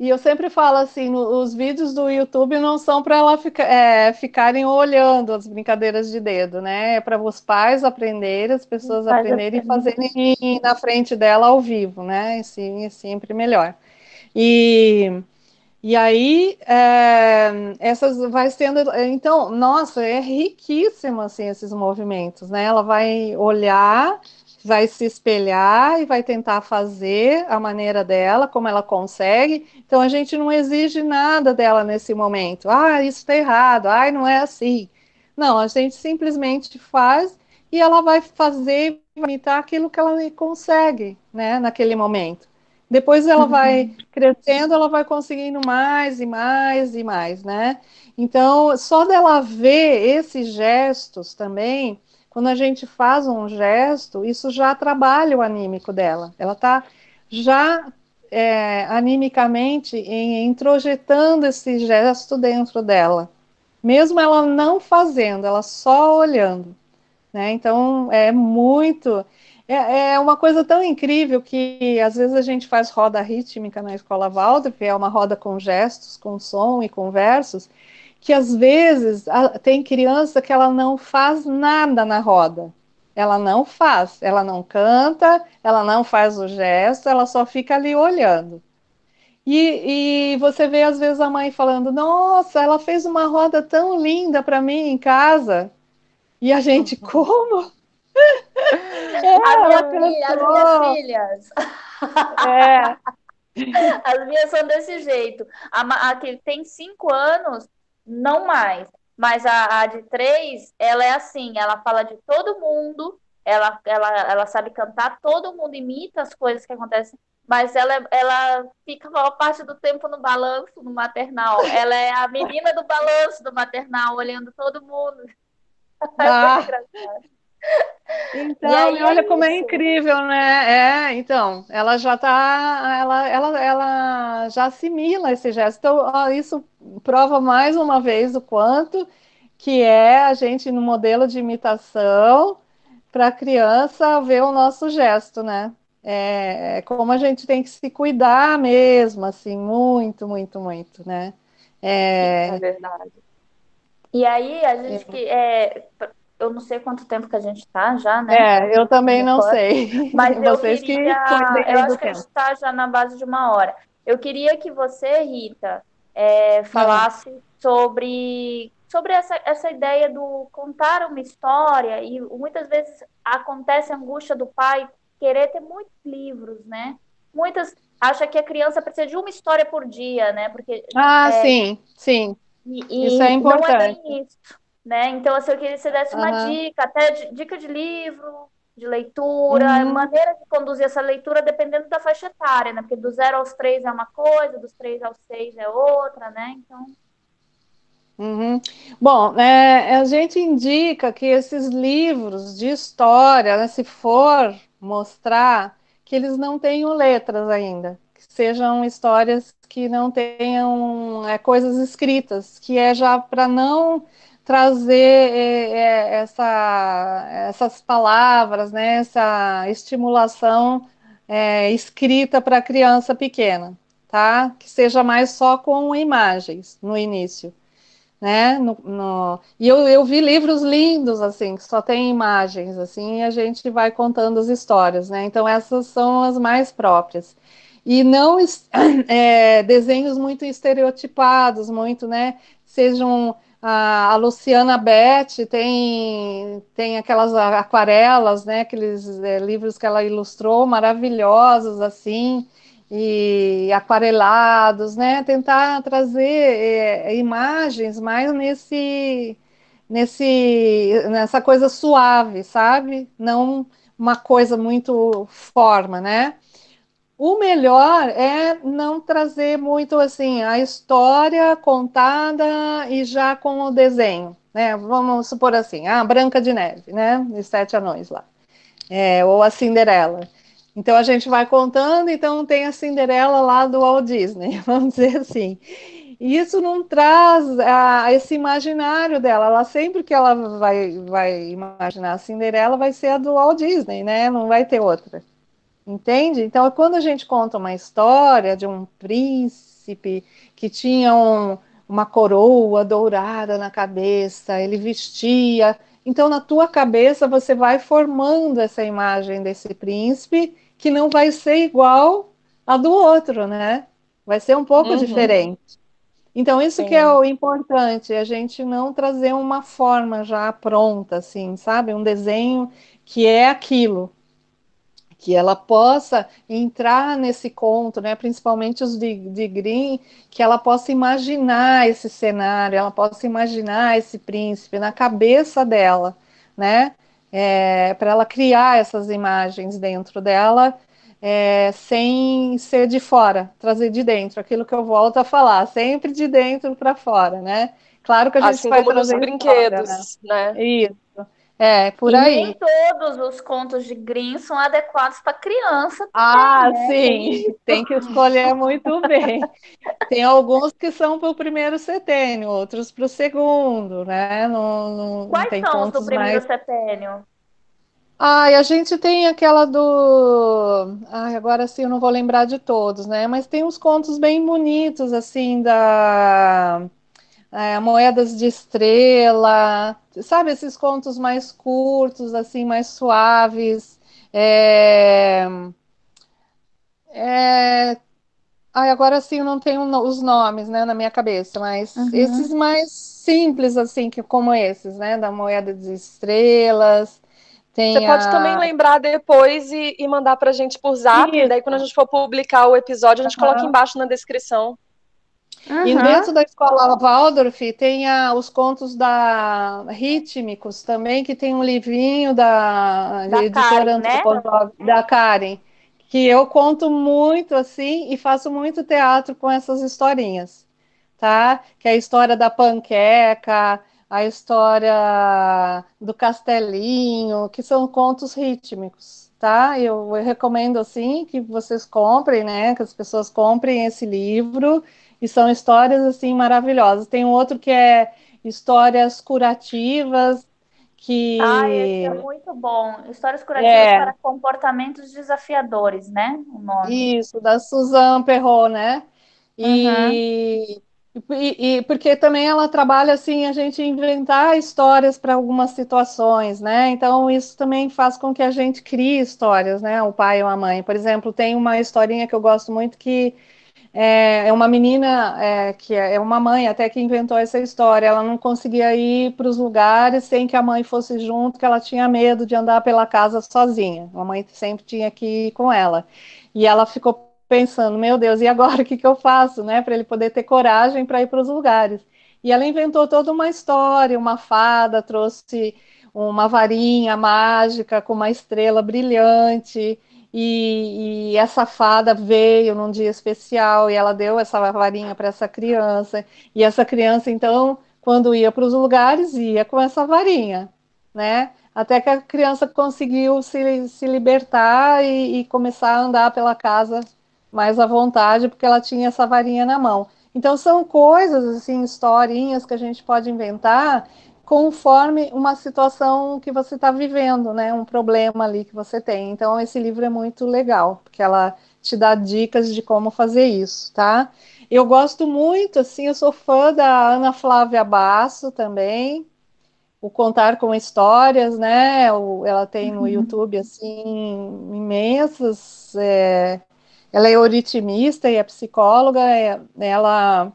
E eu sempre falo assim, no, os vídeos do YouTube não são para ela fica, é, ficarem olhando as brincadeiras de dedo, né? É para os pais aprenderem, as pessoas aprenderem e fazerem na frente dela ao vivo, né? Sim, é sempre melhor. E, e aí, é, essas vai sendo. Então, nossa, é riquíssimo assim, esses movimentos, né? Ela vai olhar vai se espelhar e vai tentar fazer a maneira dela, como ela consegue. Então a gente não exige nada dela nesse momento. Ah, isso está errado. Ah, não é assim. Não, a gente simplesmente faz e ela vai fazer, imitar aquilo que ela consegue, né, naquele momento. Depois ela uhum. vai crescendo, ela vai conseguindo mais e mais e mais, né? Então, só dela ver esses gestos também, quando a gente faz um gesto, isso já trabalha o anímico dela. Ela está já é, animicamente introjetando esse gesto dentro dela, mesmo ela não fazendo, ela só olhando. Né? Então é muito. É, é, uma coisa tão incrível que às vezes a gente faz roda rítmica na escola Waldorf, é uma roda com gestos, com som e com versos, que às vezes tem criança que ela não faz nada na roda. Ela não faz, ela não canta, ela não faz o gesto, ela só fica ali olhando. E, e você vê às vezes a mãe falando: Nossa, ela fez uma roda tão linda para mim em casa. E a gente, como? é, a minha filha, as minhas filhas. É. As minhas são desse jeito. A, a que tem cinco anos, não mais. Mas a, a de três, ela é assim, ela fala de todo mundo, ela, ela, ela sabe cantar, todo mundo imita as coisas que acontecem, mas ela, ela fica a maior parte do tempo no balanço, no maternal. Ela é a menina do balanço do maternal, olhando todo mundo. Ah. Então, aí, olha é como é incrível, né? É, então, ela já tá, ela, ela, ela já assimila esse gesto. Então, ó, isso prova mais uma vez o quanto que é a gente no modelo de imitação para a criança ver o nosso gesto, né? É, é, como a gente tem que se cuidar mesmo, assim, muito, muito, muito, né? É, é verdade. E aí, a gente é. que é, eu não sei quanto tempo que a gente está já, né? É, eu também não sei. Mas Vocês eu queria, que eu acho que a gente está já na base de uma hora. Eu queria que você, Rita, é, falasse sobre, sobre essa, essa ideia do contar uma história, e muitas vezes acontece a angústia do pai querer ter muitos livros, né? Muitas acha que a criança precisa de uma história por dia, né? Porque ah, é, sim, sim. E, isso é importante. Não é bem isso né? Então, assim, eu queria que você desse uhum. uma dica, até de, dica de livro, de leitura, uhum. maneira de conduzir essa leitura dependendo da faixa etária, né? Porque do zero aos três é uma coisa, dos três aos seis é outra, né? Então. Uhum. Bom, é, a gente indica que esses livros de história, né, se for mostrar que eles não tenham letras ainda, que sejam histórias que não tenham é, coisas escritas, que é já para não trazer é, é, essa, essas palavras, né, essa estimulação é, escrita para criança pequena, tá? Que seja mais só com imagens no início, né? No, no... E eu, eu vi livros lindos, assim, que só tem imagens, assim, e a gente vai contando as histórias, né? Então essas são as mais próprias. E não é, desenhos muito estereotipados, muito, né? Sejam a, Luciana Beth tem, tem aquelas aquarelas, né, aqueles é, livros que ela ilustrou, maravilhosos, assim, e aquarelados, né, tentar trazer é, imagens mais nesse, nesse, nessa coisa suave, sabe? Não uma coisa muito forma, né? O melhor é não trazer muito assim a história contada e já com o desenho, né? Vamos supor assim, a Branca de Neve, né? Sete Anões lá, é, ou a Cinderela. Então a gente vai contando, então tem a Cinderela lá do Walt Disney, vamos dizer assim. E isso não traz a, esse imaginário dela. Ela sempre que ela vai, vai imaginar a Cinderela vai ser a do Walt Disney, né? Não vai ter outra. Entende? Então, quando a gente conta uma história de um príncipe que tinha um, uma coroa dourada na cabeça, ele vestia. Então, na tua cabeça, você vai formando essa imagem desse príncipe que não vai ser igual a do outro, né? Vai ser um pouco uhum. diferente. Então, isso Sim. que é o importante, a gente não trazer uma forma já pronta, assim, sabe? Um desenho que é aquilo. Que ela possa entrar nesse conto, né? Principalmente os de, de Green, que ela possa imaginar esse cenário, ela possa imaginar esse príncipe na cabeça dela, né? É, para ela criar essas imagens dentro dela é, sem ser de fora, trazer de dentro, aquilo que eu volto a falar, sempre de dentro para fora, né? Claro que a gente assim vai como trazer nos brinquedos, fora, né? né? Isso. É, por e aí. Nem todos os contos de Grimm são adequados para criança. Ah, né? sim, tem que escolher muito bem. Tem alguns que são para o primeiro setênio, outros para o segundo, né? Não, não, Quais não tem são os do primeiro mais... setênio? Ai, a gente tem aquela do. Ai, agora sim eu não vou lembrar de todos, né? Mas tem uns contos bem bonitos, assim, da. É, Moedas de Estrela, sabe, esses contos mais curtos, assim, mais suaves. É... É... Ai, agora sim eu não tenho os nomes, né, na minha cabeça, mas Uhum. esses mais simples, assim, que, como esses, né, da Moeda de Estrelas. Tem Você pode a- também lembrar depois e, e mandar pra gente por zap. Isso. Daí, quando a gente for publicar o episódio, a gente Aham. coloca embaixo na descrição. E Uhum. dentro da escola Waldorf tem a- os contos da rítmicos também, que tem um livrinho da, Da editora Karen, né? da Karen, que eu conto muito assim e faço muito teatro com essas historinhas, tá? Que é a história da panqueca, a história do castelinho, que são contos rítmicos, tá? Eu, eu recomendo assim que vocês comprem, né? Que as pessoas comprem esse livro e são histórias assim maravilhosas. Tem um outro que é histórias curativas que Ah, esse é muito bom. Histórias curativas É. para comportamentos desafiadores, né? O nome. Isso, da Suzanne Perrot, né? E, e, e porque também ela trabalha assim, a gente inventar histórias para algumas situações, né? Então isso também faz com que a gente crie histórias, né? O pai ou a mãe. Por exemplo, tem uma historinha que eu gosto muito que é, é uma menina é, que é uma mãe até que inventou essa história. Ela não conseguia ir para os lugares sem que a mãe fosse junto, que ela tinha medo de andar pela casa sozinha. A mãe sempre tinha que ir com ela. E ela ficou pensando, meu Deus, e agora o que, que eu faço, né, para ele poder ter coragem para ir para os lugares? E ela inventou toda uma história, uma fada trouxe uma varinha mágica com uma estrela brilhante. E, e, essa fada veio num dia especial e ela deu essa varinha para essa criança. E essa criança, então, quando ia para os lugares, ia com essa varinha, né? Até que a criança conseguiu se, se libertar e, e começar a andar pela casa mais à vontade, porque ela tinha essa varinha na mão. Então, são coisas, assim, historinhas que a gente pode inventar conforme uma situação que você está vivendo, né? Um problema ali que você tem. Então, esse livro é muito legal, porque ela te dá dicas de como fazer isso, tá? Eu gosto muito, assim, eu sou fã da Ana Flávia Basso também, o Contar com Histórias, né? O, ela tem no uhum. YouTube, assim, imensas. É, ela é euritmista e é psicóloga, é, ela,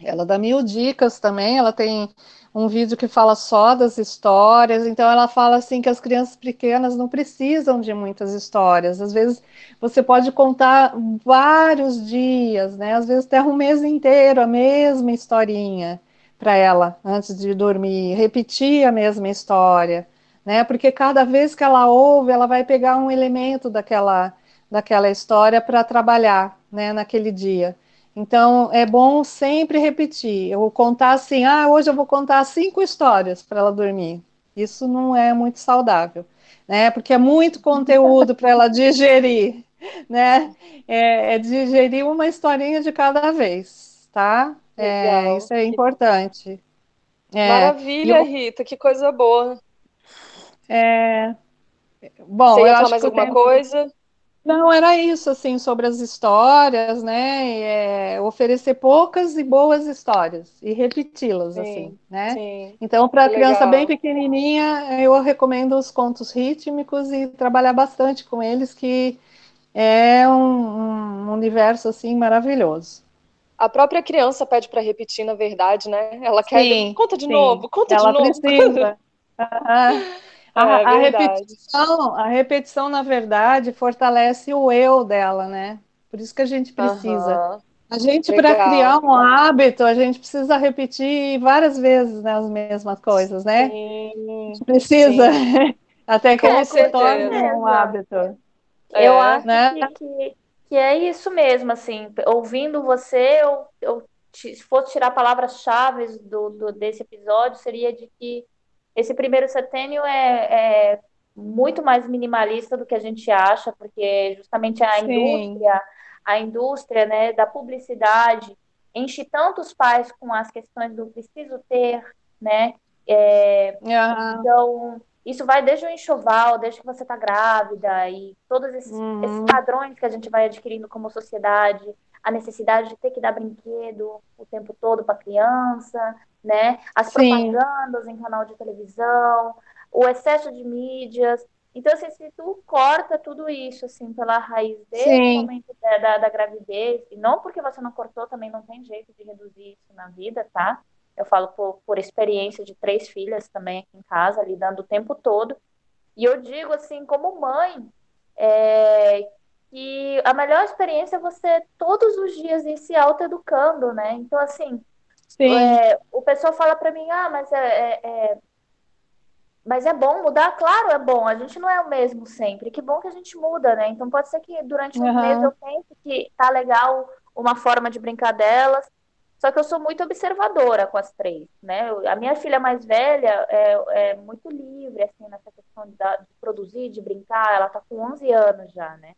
ela dá mil dicas também, ela tem um vídeo que fala só das histórias, então ela fala assim que as crianças pequenas não precisam de muitas histórias. Às vezes você pode contar vários dias, né? Às vezes até um mês inteiro a mesma historinha para ela antes de dormir, repetir a mesma história, né? Porque cada vez que ela ouve, ela vai pegar um elemento daquela daquela história para trabalhar, né, naquele dia. Então, é bom sempre repetir. Eu contar assim, ah, hoje eu vou contar cinco histórias para ela dormir. Isso não é muito saudável, né? Porque é muito conteúdo para ela digerir, né? É, é, digerir uma historinha de cada vez, tá? É, isso é importante. É, Maravilha, eu... Rita, que coisa boa. É... Bom, Você ia falar mais alguma tempo... coisa? Não, era isso, assim, sobre as histórias, né? É, oferecer poucas e boas histórias e repeti-las, assim, né? Sim. Então, para a criança bem pequenininha, eu recomendo os contos rítmicos e trabalhar bastante com eles, que é um, um universo, assim, maravilhoso. A própria criança pede para repetir, na verdade, né? Ela quer. Sim, conta de sim. novo, conta Ela de novo. Precisa. A, é, a, repetição, a repetição, na verdade, fortalece o eu dela, né? Por isso que a gente precisa. Uhum. A gente, para criar um hábito, a gente precisa repetir várias vezes né, as mesmas coisas, né? Sim. Precisa. Sim. Até que ele se torne um hábito. É, eu acho né? que, que é isso mesmo, assim, ouvindo você, eu, eu se fosse tirar palavras-chave do, do, desse episódio, seria de que esse primeiro setênio é, é, muito mais minimalista do que a gente acha, porque justamente a Sim. indústria, a indústria né, da publicidade enche tantos pais com as questões do preciso ter, né? É, uhum. Então, isso vai desde o enxoval, desde que você está grávida, e todos esses, uhum. esses, padrões que a gente vai adquirindo como sociedade, a necessidade de ter que dar brinquedo o tempo todo para a criança, né? As Sim. propagandas em canal de televisão, o excesso de mídias. Então, assim, se tu corta tudo isso, assim, pela raiz desse momento da, da, da, gravidez, e não porque você não cortou, também não tem jeito de reduzir isso na vida, tá? Eu falo por, por experiência de três filhas também aqui em casa, lidando o tempo todo. E eu digo, assim, como mãe, é, que a melhor experiência é você todos os dias ir se autoeducando, né? Então, assim, é, o pessoal fala para mim, ah, mas é, é, é, mas é bom mudar? Claro, é bom. A gente não é o mesmo sempre. Que bom que a gente muda, né? Então pode ser que durante um uhum. mês eu pense que tá legal uma forma de brincar delas. Só que eu sou muito observadora com as três, né? A minha filha mais velha é, é muito livre, assim, nessa questão de, de produzir, de brincar. Ela tá com 11 anos já, né?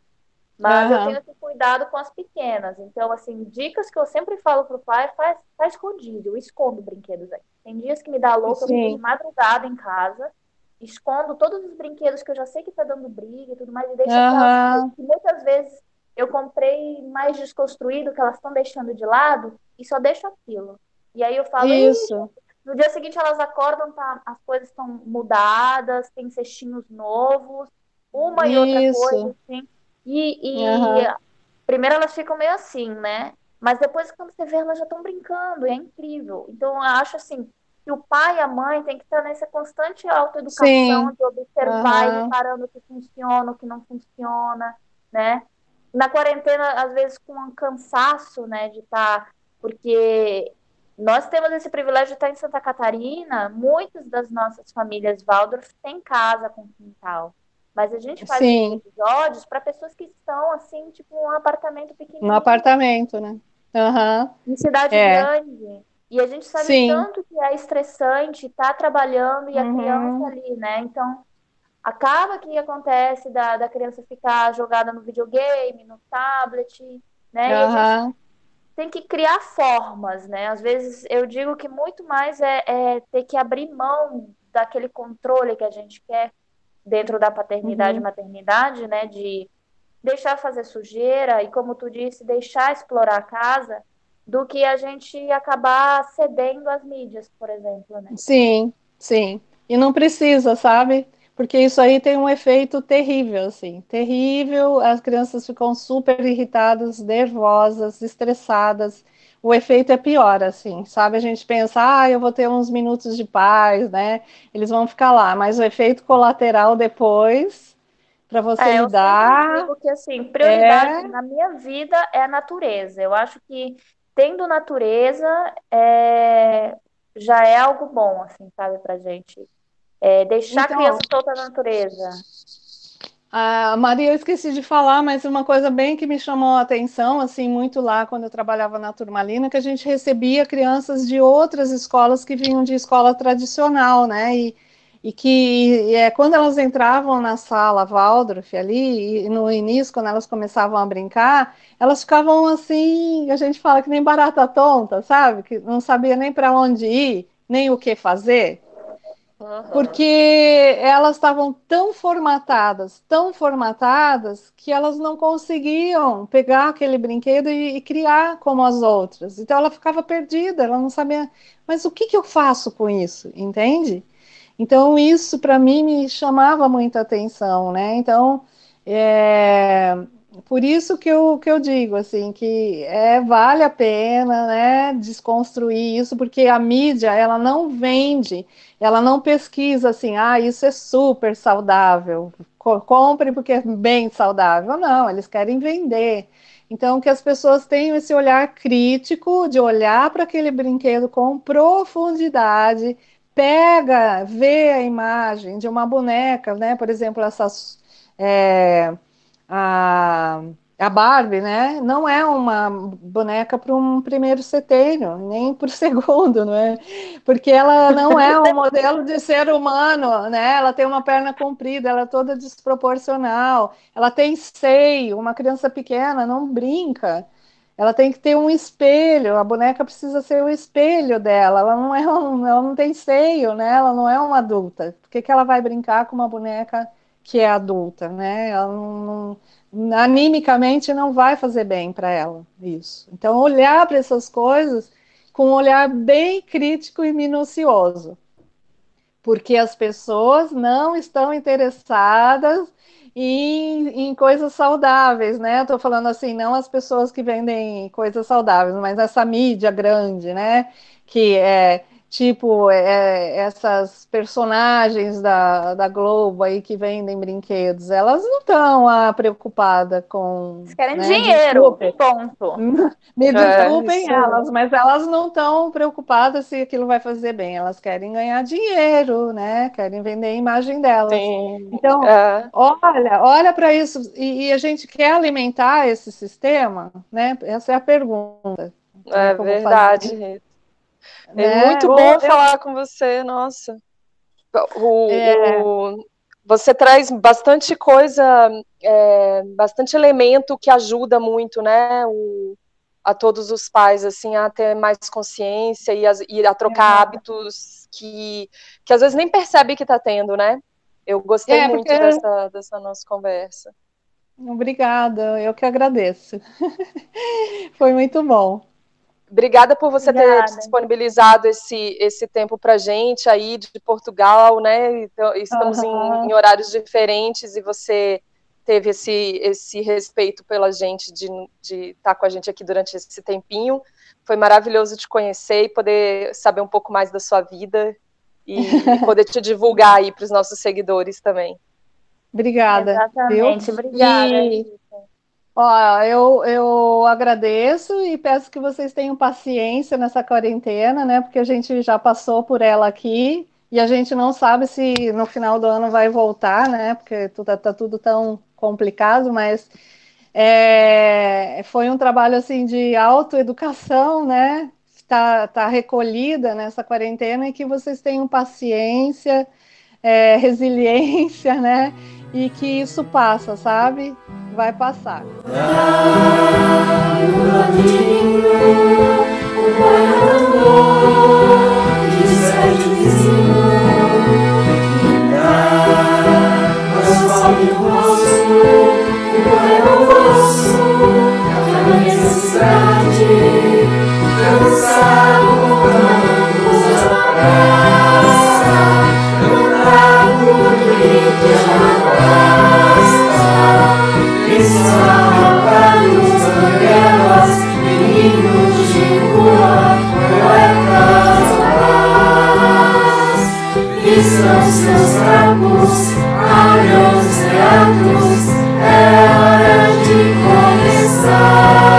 Mas uhum. eu tenho esse cuidado com as pequenas. Então, assim, dicas que eu sempre falo pro pai, faz, faz escondido, eu escondo brinquedos aqui. Tem dias que me dá louca, Sim. eu fico de madrugada em casa, escondo todos os brinquedos que eu já sei que tá dando briga e tudo mais, e deixo uhum. que muitas vezes eu comprei mais desconstruído, que elas estão deixando de lado, e só deixo aquilo. E aí eu falo, isso. No dia seguinte elas acordam, tá, as coisas estão mudadas, tem cestinhos novos, uma isso. e outra coisa, assim. E, e uhum. primeiro elas ficam meio assim, né? Mas depois, quando você vê, elas já estão brincando, e é incrível. Então, eu acho assim, que o pai e a mãe tem que estar nessa constante autoeducação Sim. de observar uhum. e reparando o que funciona, o que não funciona, né? Na quarentena, às vezes, com um cansaço, né, de estar. Tá, porque nós temos esse privilégio de estar em Santa Catarina, muitas das nossas famílias Waldorf têm casa com quintal. Mas a gente faz episódios para pessoas que estão, assim, tipo, um apartamento pequenininho. Um apartamento, né? Uhum. Em cidade é. grande. E a gente sabe Sim. tanto que é estressante estar tá trabalhando e a uhum. criança ali, né? Então, acaba que acontece da, da criança ficar jogada no videogame, no tablet, né? Uhum. Tem que criar formas, né? Às vezes eu digo que muito mais é, é ter que abrir mão daquele controle que a gente quer dentro da paternidade uhum. e maternidade, né, de deixar fazer sujeira e, como tu disse, deixar explorar a casa, do que a gente acabar cedendo às mídias, por exemplo, né? Sim, sim. E não precisa, sabe? Porque isso aí tem um efeito terrível, assim, terrível. As crianças ficam super irritadas, nervosas, estressadas o efeito é pior, assim, sabe? A gente pensa, ah, eu vou ter uns minutos de paz, né? Eles vão ficar lá, mas o efeito colateral depois, para você é, lidar. Eu digo que, assim, prioridade é... na minha vida é a natureza. Eu acho que tendo natureza é... já é algo bom, assim, sabe, pra gente. É, deixar então... a criança solta na natureza. A Maria, eu esqueci de falar, mas uma coisa bem que me chamou a atenção, assim, muito lá quando eu trabalhava na Turmalina, que a gente recebia crianças de outras escolas que vinham de escola tradicional, né? E, e que é, quando elas entravam na sala Waldorf ali, e no início, quando elas começavam a brincar, elas ficavam assim, a gente fala que nem barata tonta, sabe? Que não sabia nem para onde ir, nem o que fazer. Porque elas estavam tão formatadas, tão formatadas, que elas não conseguiam pegar aquele brinquedo e, e criar como as outras. Então ela ficava perdida, ela não sabia, mas o que, que eu faço com isso? Entende? Então, isso para mim me chamava muita atenção, né? Então, é, por isso que eu, que eu digo, assim, que é, vale a pena, né, desconstruir isso, porque a mídia, ela não vende, ela não pesquisa, assim, ah, isso é super saudável, compre porque é bem saudável. Não, eles querem vender. Então, que as pessoas tenham esse olhar crítico de olhar para aquele brinquedo com profundidade, pega, vê a imagem de uma boneca, né? Por exemplo, essas é, a, a Barbie, né? Não é uma boneca para um primeiro setênio, nem para o segundo, não é? Porque ela não é um modelo de ser humano, né? Ela tem uma perna comprida, ela é toda desproporcional, ela tem seio, uma criança pequena não brinca ela tem que ter um espelho, a boneca precisa ser o espelho dela, ela não é um, ela não tem seio, né? Ela não é uma adulta. Por que, que ela vai brincar com uma boneca que é adulta, né? Ela não, não animicamente não vai fazer bem para ela isso. Então olhar para essas coisas com um olhar bem crítico e minucioso. Porque as pessoas não estão interessadas em, em coisas saudáveis, né? Estou falando assim, não as pessoas que vendem coisas saudáveis, mas essa mídia grande, né? Que é tipo é, essas personagens da, da Globo aí que vendem brinquedos, elas não estão ah, preocupadas com. Eles querem né, dinheiro, ponto. Me é, desculpem é, elas, mas elas não estão preocupadas se aquilo vai fazer bem, elas querem ganhar dinheiro, né? Querem vender a imagem delas. Sim. Então, é. olha, olha para isso, e, e, a gente quer alimentar esse sistema, né? Essa é a pergunta. É verdade. Fazer. É, é muito bom falar com você, nossa. O, é. o, você traz bastante coisa, é, bastante elemento que ajuda muito, né? O, a todos os pais, assim, a ter mais consciência e a, e a trocar é. hábitos que, que às vezes nem percebe que está tendo, né? Eu gostei é, muito dessa, dessa nossa conversa. Obrigada, eu que agradeço. Foi muito bom. Obrigada por você Obrigada. ter disponibilizado esse, esse tempo para gente aí de Portugal, né? Então, estamos uhum. em, em, horários diferentes e você teve esse, esse respeito pela gente de estar tá com a gente aqui durante esse tempinho. Foi maravilhoso te conhecer e poder saber um pouco mais da sua vida e, e poder te divulgar aí para os nossos seguidores também. Obrigada. Exatamente, viu? obrigada. E... Ó, eu, eu agradeço e peço que vocês tenham paciência nessa quarentena, né? Porque a gente já passou por ela aqui e a gente não sabe se no final do ano vai voltar, né? Porque tá, tá tudo tão complicado, mas é, foi um trabalho assim de autoeducação, né? Está tá recolhida nessa quarentena e que vocês tenham paciência, é, resiliência, né? E que isso passa, sabe? vai passar. são seus é hora de começar.